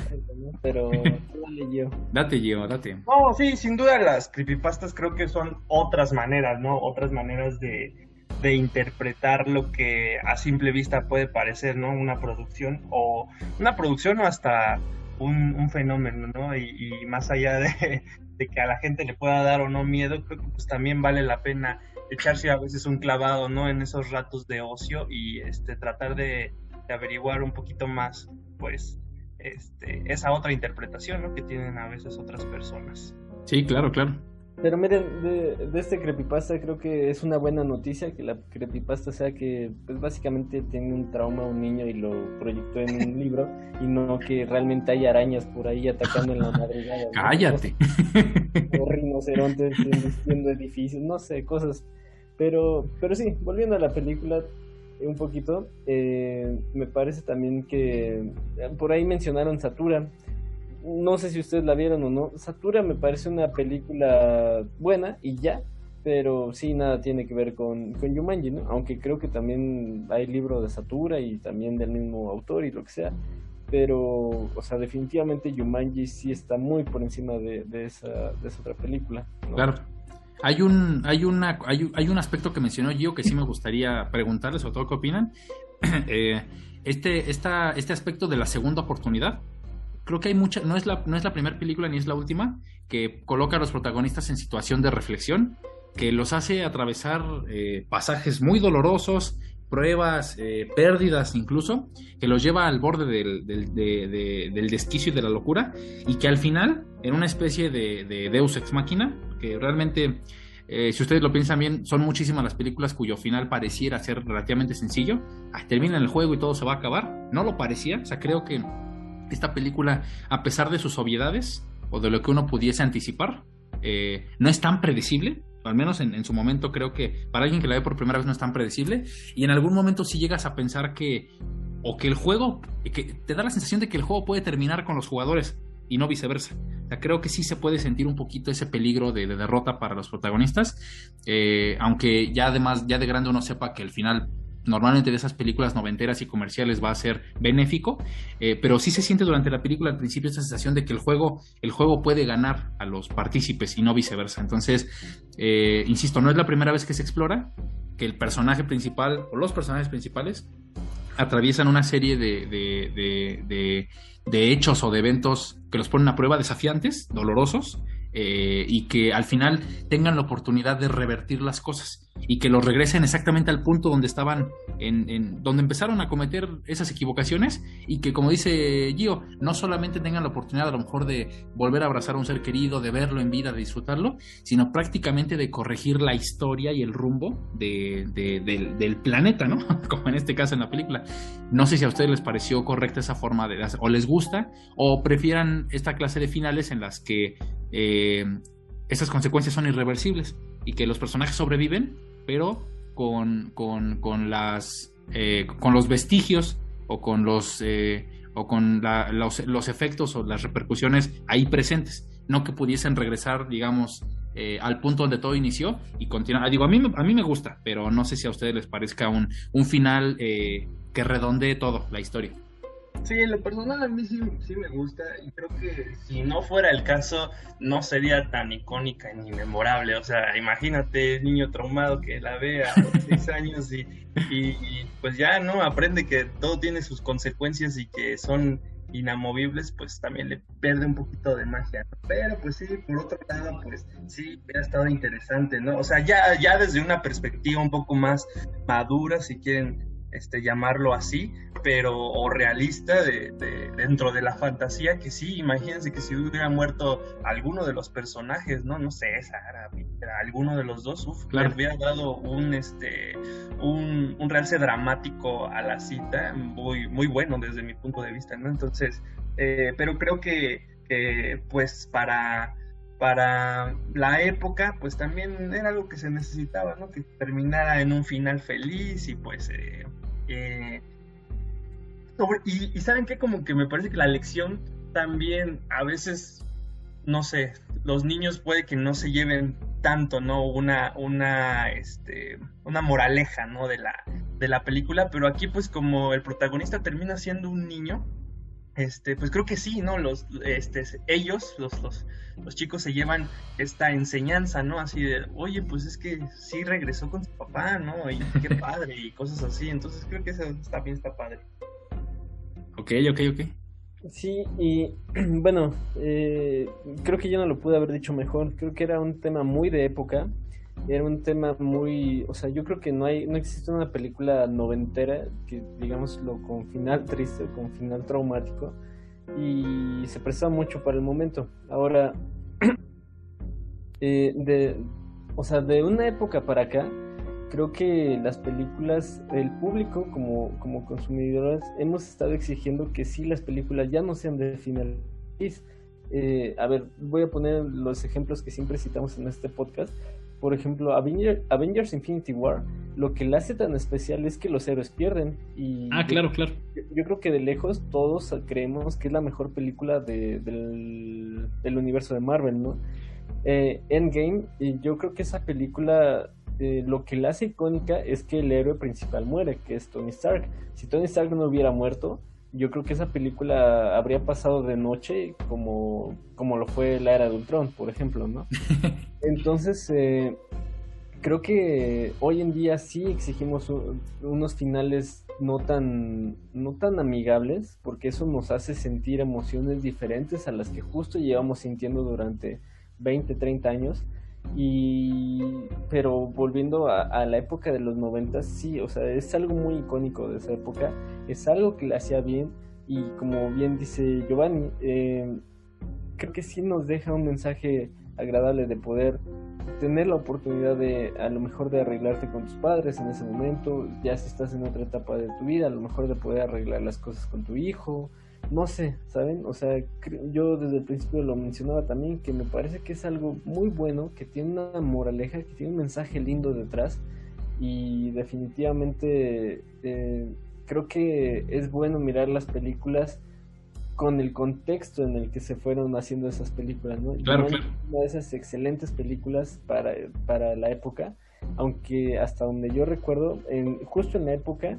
Speaker 3: pero dale yo.
Speaker 1: Date yo, date.
Speaker 2: No, sí, sin duda las creepypastas creo que son otras maneras, ¿no? Otras maneras de, de interpretar lo que a simple vista puede parecer, ¿no? Una producción o una producción o hasta un, fenómeno, ¿no? Y, más allá de, que a la gente le pueda dar o no miedo, creo que pues también vale la pena echarse a veces un clavado, ¿no? En esos ratos de ocio y este tratar de, averiguar un poquito más, pues, este, esa otra interpretación, ¿no? Que tienen a veces otras personas.
Speaker 1: Sí, claro, claro.
Speaker 3: Pero miren, de, este creepypasta creo que es una buena noticia que la creepypasta sea que pues básicamente tiene un trauma un niño y lo proyectó en un libro y no que realmente hay arañas por ahí atacando en la madrugada.
Speaker 1: Cállate.
Speaker 3: O, rinocerontes destruyendo edificios, no sé, cosas. Pero, pero sí, volviendo a la película un poquito, eh, me parece también que por ahí mencionaron Satura no sé si ustedes la vieron o no. Satura me parece una película buena y ya, pero sí nada tiene que ver con, con Yumanji, ¿no? Aunque creo que también hay libro de Satura y también del mismo autor y lo que sea. Pero, o sea, definitivamente Yumanji sí está muy por encima de, esa, de esa otra película.
Speaker 1: Claro. Hay un, hay, una, hay, hay, un aspecto que mencionó Gio que sí me gustaría preguntarles, sobre todo qué opinan. Eh, este, esta, este aspecto de la segunda oportunidad, creo que hay mucha, no es la, no es la primera película ni es la última, que coloca a los protagonistas en situación de reflexión, que los hace atravesar eh, pasajes muy dolorosos, pruebas, eh, pérdidas incluso, que los lleva al borde del, del, desquicio y de la locura, y que al final, en una especie de, Deus ex machina, que realmente, eh, si ustedes lo piensan bien, son muchísimas las películas cuyo final pareciera ser relativamente sencillo, ah, termina el juego y todo se va a acabar, no lo parecía, o sea, creo que esta película, a pesar de sus obviedades o de lo que uno pudiese anticipar, eh, no es tan predecible. Al menos en, su momento creo que para alguien que la ve por primera vez no es tan predecible. Y en algún momento sí llegas a pensar que o que el juego, te da la sensación de que el juego puede terminar con los jugadores y no viceversa. Sea, creo que sí se puede sentir un poquito ese peligro de, derrota para los protagonistas, eh, aunque ya además, ya de grande uno sepa que el final normalmente de esas películas noventeras y comerciales va a ser benéfico, eh, pero sí se siente durante la película al principio esa sensación de que el juego, el juego puede ganar a los partícipes y no viceversa. Entonces, eh, insisto, no es la primera vez que se explora que el personaje principal o los personajes principales atraviesan una serie de, de, de hechos o de eventos que los ponen a prueba desafiantes, dolorosos, eh, y que al final tengan la oportunidad de revertir las cosas y que los regresen exactamente al punto donde estaban, en, donde empezaron a cometer esas equivocaciones y que como dice Gio, no solamente tengan la oportunidad a lo mejor de volver a abrazar a un ser querido, de verlo en vida, de disfrutarlo, sino prácticamente de corregir la historia y el rumbo del, del, planeta, ¿no? como en este caso en la película. No sé si a ustedes les pareció correcta esa forma de o les gusta, o prefieran esta clase de finales en las que eh, esas consecuencias son irreversibles y que los personajes sobreviven, pero con, con, las, eh, con los vestigios o con los, eh, o con los, los, efectos o las repercusiones ahí presentes, no que pudiesen regresar, digamos, al punto donde todo inició y continuar. Ah, digo, a mí, a mí me gusta, pero no sé si a ustedes les parezca un, un final que redondee todo la historia.
Speaker 2: Sí, en lo personal a mí sí, me gusta y creo que si no fuera el caso no sería tan icónica ni memorable. O sea, imagínate niño traumado que la ve a los seis años y, pues ya no aprende que todo tiene sus consecuencias y que son inamovibles, pues también le pierde un poquito de magia. Pero pues sí, por otro lado, pues sí, hubiera estado interesante, ¿no? O sea, ya, ya desde una perspectiva un poco más madura, si quieren este, llamarlo así, pero o realista de, dentro de la fantasía que sí, imagínense que si hubiera muerto alguno de los personajes, no, no sé, Sara, alguno de los dos, uf, le hubiera dado un este un, un realce dramático a la cita, muy, muy bueno desde mi punto de vista, ¿no? Entonces, eh, pero creo que, pues para para la época, pues también era algo que se necesitaba, ¿no? Que terminara en un final feliz y pues eh, eh, y, saben que como que me parece que la lección también a veces, no sé, los niños puede que no se lleven tanto, ¿no? Una, una, este, una moraleja, ¿no? De la, de la película, pero aquí pues como el protagonista termina siendo un niño, este, pues creo que sí, ¿no? Los, este, ellos, los, los, los, chicos se llevan esta enseñanza, ¿no? Así de, oye, pues es que sí regresó con su papá, ¿no? Y qué padre, y cosas así. Entonces creo que eso también está padre.
Speaker 1: Ok, ok, ok.
Speaker 3: Sí, y bueno, eh, creo que yo no lo pude haber dicho mejor. Creo que era un tema muy de época. Era un tema muy, o sea, yo creo que no hay, no existe una película noventera que, digámoslo, con final triste o con final traumático y se prestaba mucho para el momento. Ahora, eh, de, o sea, de una época para acá, creo que las películas, el público como, como consumidores, hemos estado exigiendo que sí las películas ya no sean de final eh, a ver, voy a poner los ejemplos que siempre citamos en este podcast. Por ejemplo, Avengers Infinity War, lo que la hace tan especial es que los héroes pierden. Y
Speaker 1: ah, claro, claro.
Speaker 3: Yo, creo que de lejos todos creemos que es la mejor película de, del, del, universo de Marvel, ¿no? Eh, Endgame, y yo creo que esa película eh, lo que la hace icónica es que el héroe principal muere, que es Tony Stark. Si Tony Stark no hubiera muerto, yo creo que esa película habría pasado de noche como, como lo fue la era de Ultron, por ejemplo, ¿no? Entonces, eh, creo que hoy en día sí exigimos unos finales no tan, no tan amigables, porque eso nos hace sentir emociones diferentes a las que justo llevamos sintiendo durante 20, 30 años. Y pero volviendo a, la época de los 90, sí, o sea, es algo muy icónico de esa época, es algo que le hacía bien. Y como bien dice Giovanni, eh, creo que sí nos deja un mensaje agradable de poder tener la oportunidad de a lo mejor de arreglarte con tus padres en ese momento, ya si estás en otra etapa de tu vida, a lo mejor de poder arreglar las cosas con tu hijo, no sé, ¿saben? O sea, yo desde el principio lo mencionaba también, que me parece que es algo muy bueno, que tiene una moraleja, que tiene un mensaje lindo detrás y definitivamente eh, creo que es bueno mirar las películas con el contexto en el que se fueron haciendo esas películas, ¿no?
Speaker 1: Claro, claro.
Speaker 3: Una de esas excelentes películas para, para la época, aunque hasta donde yo recuerdo, en, justo en la época,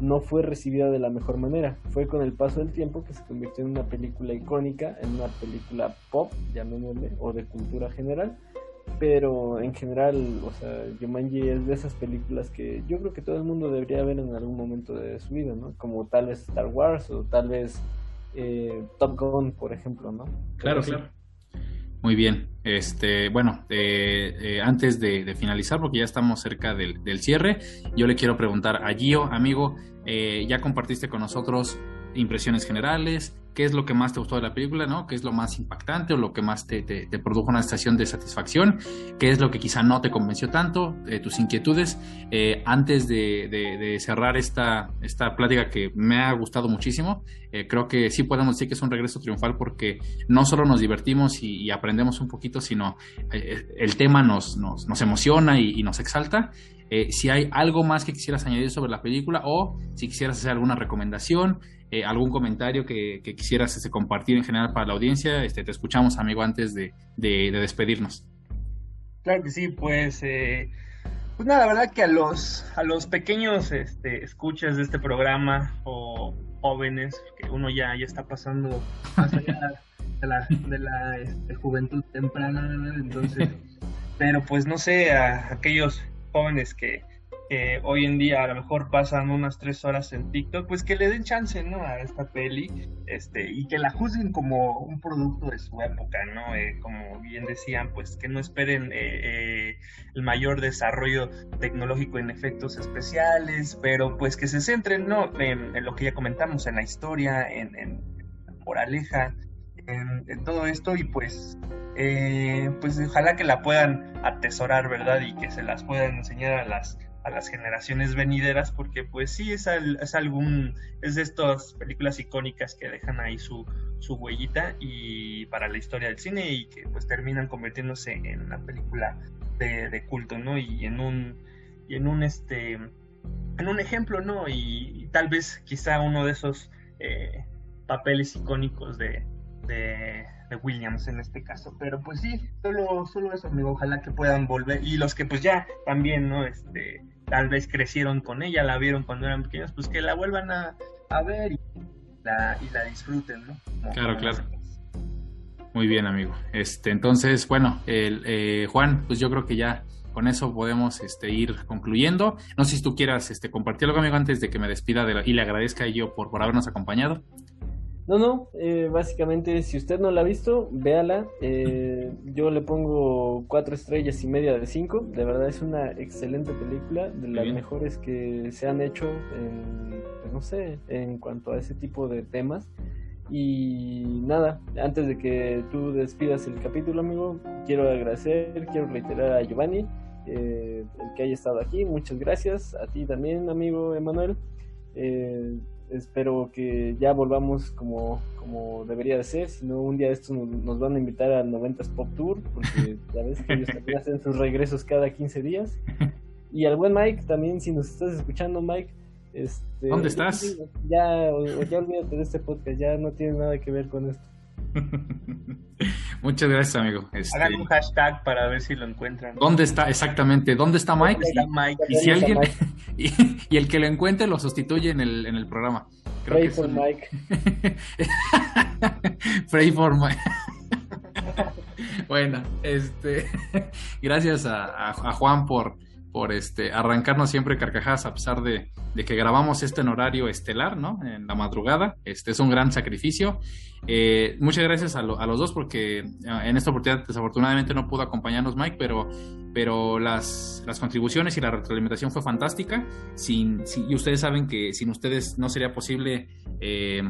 Speaker 3: no fue recibida de la mejor manera. Fue con el paso del tiempo que se convirtió en una película icónica, en una película pop, llamémosle, o de cultura general. Pero en general, o sea, Jumanji es de esas películas que yo creo que todo el mundo debería ver en algún momento de su vida, ¿no? Como tal vez Star Wars o tal vez eh, Top Gun, por ejemplo, ¿no?
Speaker 1: Claro, claro. Muy bien. Este, bueno, eh, eh, antes de, finalizar, porque ya estamos cerca del, cierre, yo le quiero preguntar a Gio, amigo, eh, ya compartiste con nosotros impresiones generales, qué es lo que más te gustó de la película, ¿no? ¿Qué es lo más impactante o lo que más te, produjo una estación de satisfacción? ¿Qué es lo que quizá no te convenció tanto? Eh, tus inquietudes. Eh, antes de, cerrar esta, esta plática que me ha gustado muchísimo, eh, creo que sí podemos decir que es un regreso triunfal porque no solo nos divertimos y, aprendemos un poquito, sino el tema nos, nos, nos emociona y, y nos exalta. si hay algo más que quisieras añadir sobre la película o si quisieras hacer alguna recomendación, eh, algún comentario que, quisieras este, compartir en general para la audiencia, este, te escuchamos, amigo, antes de, despedirnos.
Speaker 2: Claro que sí, pues, eh, pues nada, la verdad que a los, a los pequeños este, escuchas de este programa o jóvenes, que uno ya, ya está pasando más allá de la, de la este, juventud temprana, entonces, pero pues no sé, a aquellos jóvenes que que hoy en día a lo mejor pasan unas tres horas en TikTok, pues que le den chance. A esta peli, este, y que la juzguen como un producto de su época, ¿no? Eh, como bien decían, pues que no esperen eh, eh, el mayor desarrollo tecnológico en efectos especiales, pero pues que se centren, ¿no? En, lo que ya comentamos, en la historia, en, en la moraleja, en, en, todo esto, y pues, pues ojalá que la puedan atesorar, ¿verdad? Y que se las puedan enseñar a las a las generaciones venideras, porque pues sí es, es algún, es de estas películas icónicas que dejan ahí su, su huellita y para la historia del cine y que pues terminan convirtiéndose en una película de, culto, ¿no? Y en un, y en un este, en un ejemplo, ¿no? Y, tal vez quizá uno de esos eh, papeles icónicos de, de, de, Williams en este caso. Pero pues sí, solo, solo eso, amigo. Ojalá que puedan volver. Y los que pues ya también, ¿no? Este, tal vez crecieron con ella, la vieron cuando eran pequeños, pues que la vuelvan a, ver y la, y la disfruten, ¿no?
Speaker 1: claro, claro. Muy bien, amigo. Este, entonces, bueno, el, eh, Juan, pues yo creo que ya con eso podemos este, ir concluyendo. No sé si tú quieras este, compartir algo, amigo, antes de que me despida de y le agradezca a yo por, por habernos acompañado.
Speaker 3: No, no, eh, básicamente si usted no la ha visto, véala. Eh, yo le pongo cuatro estrellas y media de cinco. De verdad es una excelente película, de las mejores que se han hecho, en, pues, no sé, en cuanto a ese tipo de temas. Y nada, antes de que tú despidas el capítulo, amigo, quiero agradecer, quiero reiterar a Giovanni eh, el que haya estado aquí. Muchas gracias. A ti también, amigo Emanuel. Eh, espero que ya volvamos como, como debería de ser, si no un día estos nos, van a invitar al 90s Pop Tour, porque ya ves que ellos también hacen sus regresos cada 15 días. Y al buen Mike también, si nos estás escuchando, Mike. Este,
Speaker 1: ¿Dónde estás?
Speaker 3: Ya, ya olvídate de este podcast, ya no tiene nada que ver con esto.
Speaker 1: Muchas gracias, amigo.
Speaker 2: Este... Hagan un hashtag para ver si lo encuentran.
Speaker 1: ¿Dónde está exactamente? ¿Dónde está Mike? Y, si alguien y, el que lo encuentre lo sustituye en el, en el programa.
Speaker 3: Pray for Mike.
Speaker 1: Pray for Mike. bueno, este, gracias a Juan por por este, arrancarnos siempre carcajadas a pesar de, que grabamos esto en horario estelar, ¿no? En la madrugada. Este es un gran sacrificio. Eh, muchas gracias a, los dos porque ah, en esta oportunidad desafortunadamente no pudo acompañarnos Mike, pero, pero las, las contribuciones y la retroalimentación fue fantástica. Sin, y ustedes saben que sin ustedes no sería posible... Eh,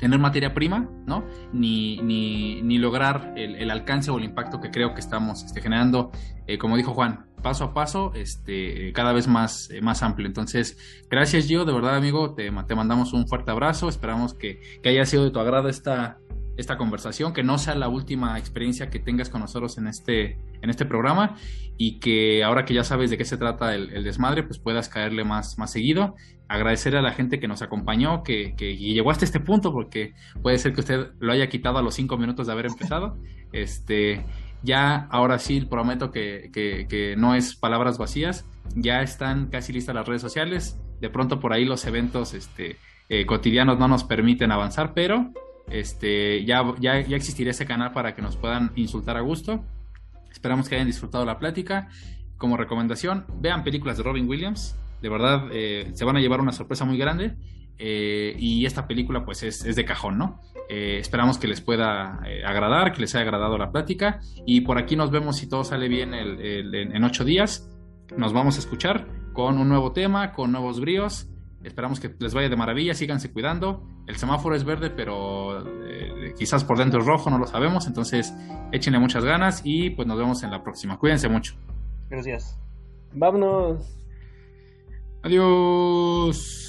Speaker 1: tener materia prima, ¿no? Ni, ni, ni lograr el, alcance o el impacto que creo que estamos este, generando, eh, como dijo Juan, paso a paso, este, cada vez más, eh, más amplio. Entonces, gracias Gio, de verdad amigo, te, te mandamos un fuerte abrazo, esperamos que, que, haya sido de tu agrado esta, esta conversación, que no sea la última experiencia que tengas con nosotros en este, en este programa y que ahora que ya sabes de qué se trata el, desmadre, pues puedas caerle más, más seguido. Agradecer a la gente que nos acompañó, que, que llegó hasta este punto, porque puede ser que usted lo haya quitado a los cinco minutos de haber empezado. Este, ya ahora sí prometo que, que, no es palabras vacías, ya están casi listas las redes sociales. De pronto por ahí los eventos este, eh, cotidianos no nos permiten avanzar, pero este, ya, ya, ya existirá ese canal para que nos puedan insultar a gusto. Esperamos que hayan disfrutado la plática. Como recomendación, vean películas de Robin Williams. De verdad, eh, se van a llevar una sorpresa muy grande. Eh, y esta película, pues, es, de cajón, ¿no? Eh, esperamos que les pueda agradar, que les haya agradado la plática. Y por aquí nos vemos si todo sale bien en ocho días. Nos vamos a escuchar con un nuevo tema, con nuevos bríos. Esperamos que les vaya de maravilla, síganse cuidando. El semáforo es verde, pero eh, quizás por dentro es rojo, no lo sabemos. Entonces, échenle muchas ganas y pues nos vemos en la próxima. Cuídense mucho.
Speaker 2: Gracias.
Speaker 3: Vámonos.
Speaker 1: Adiós.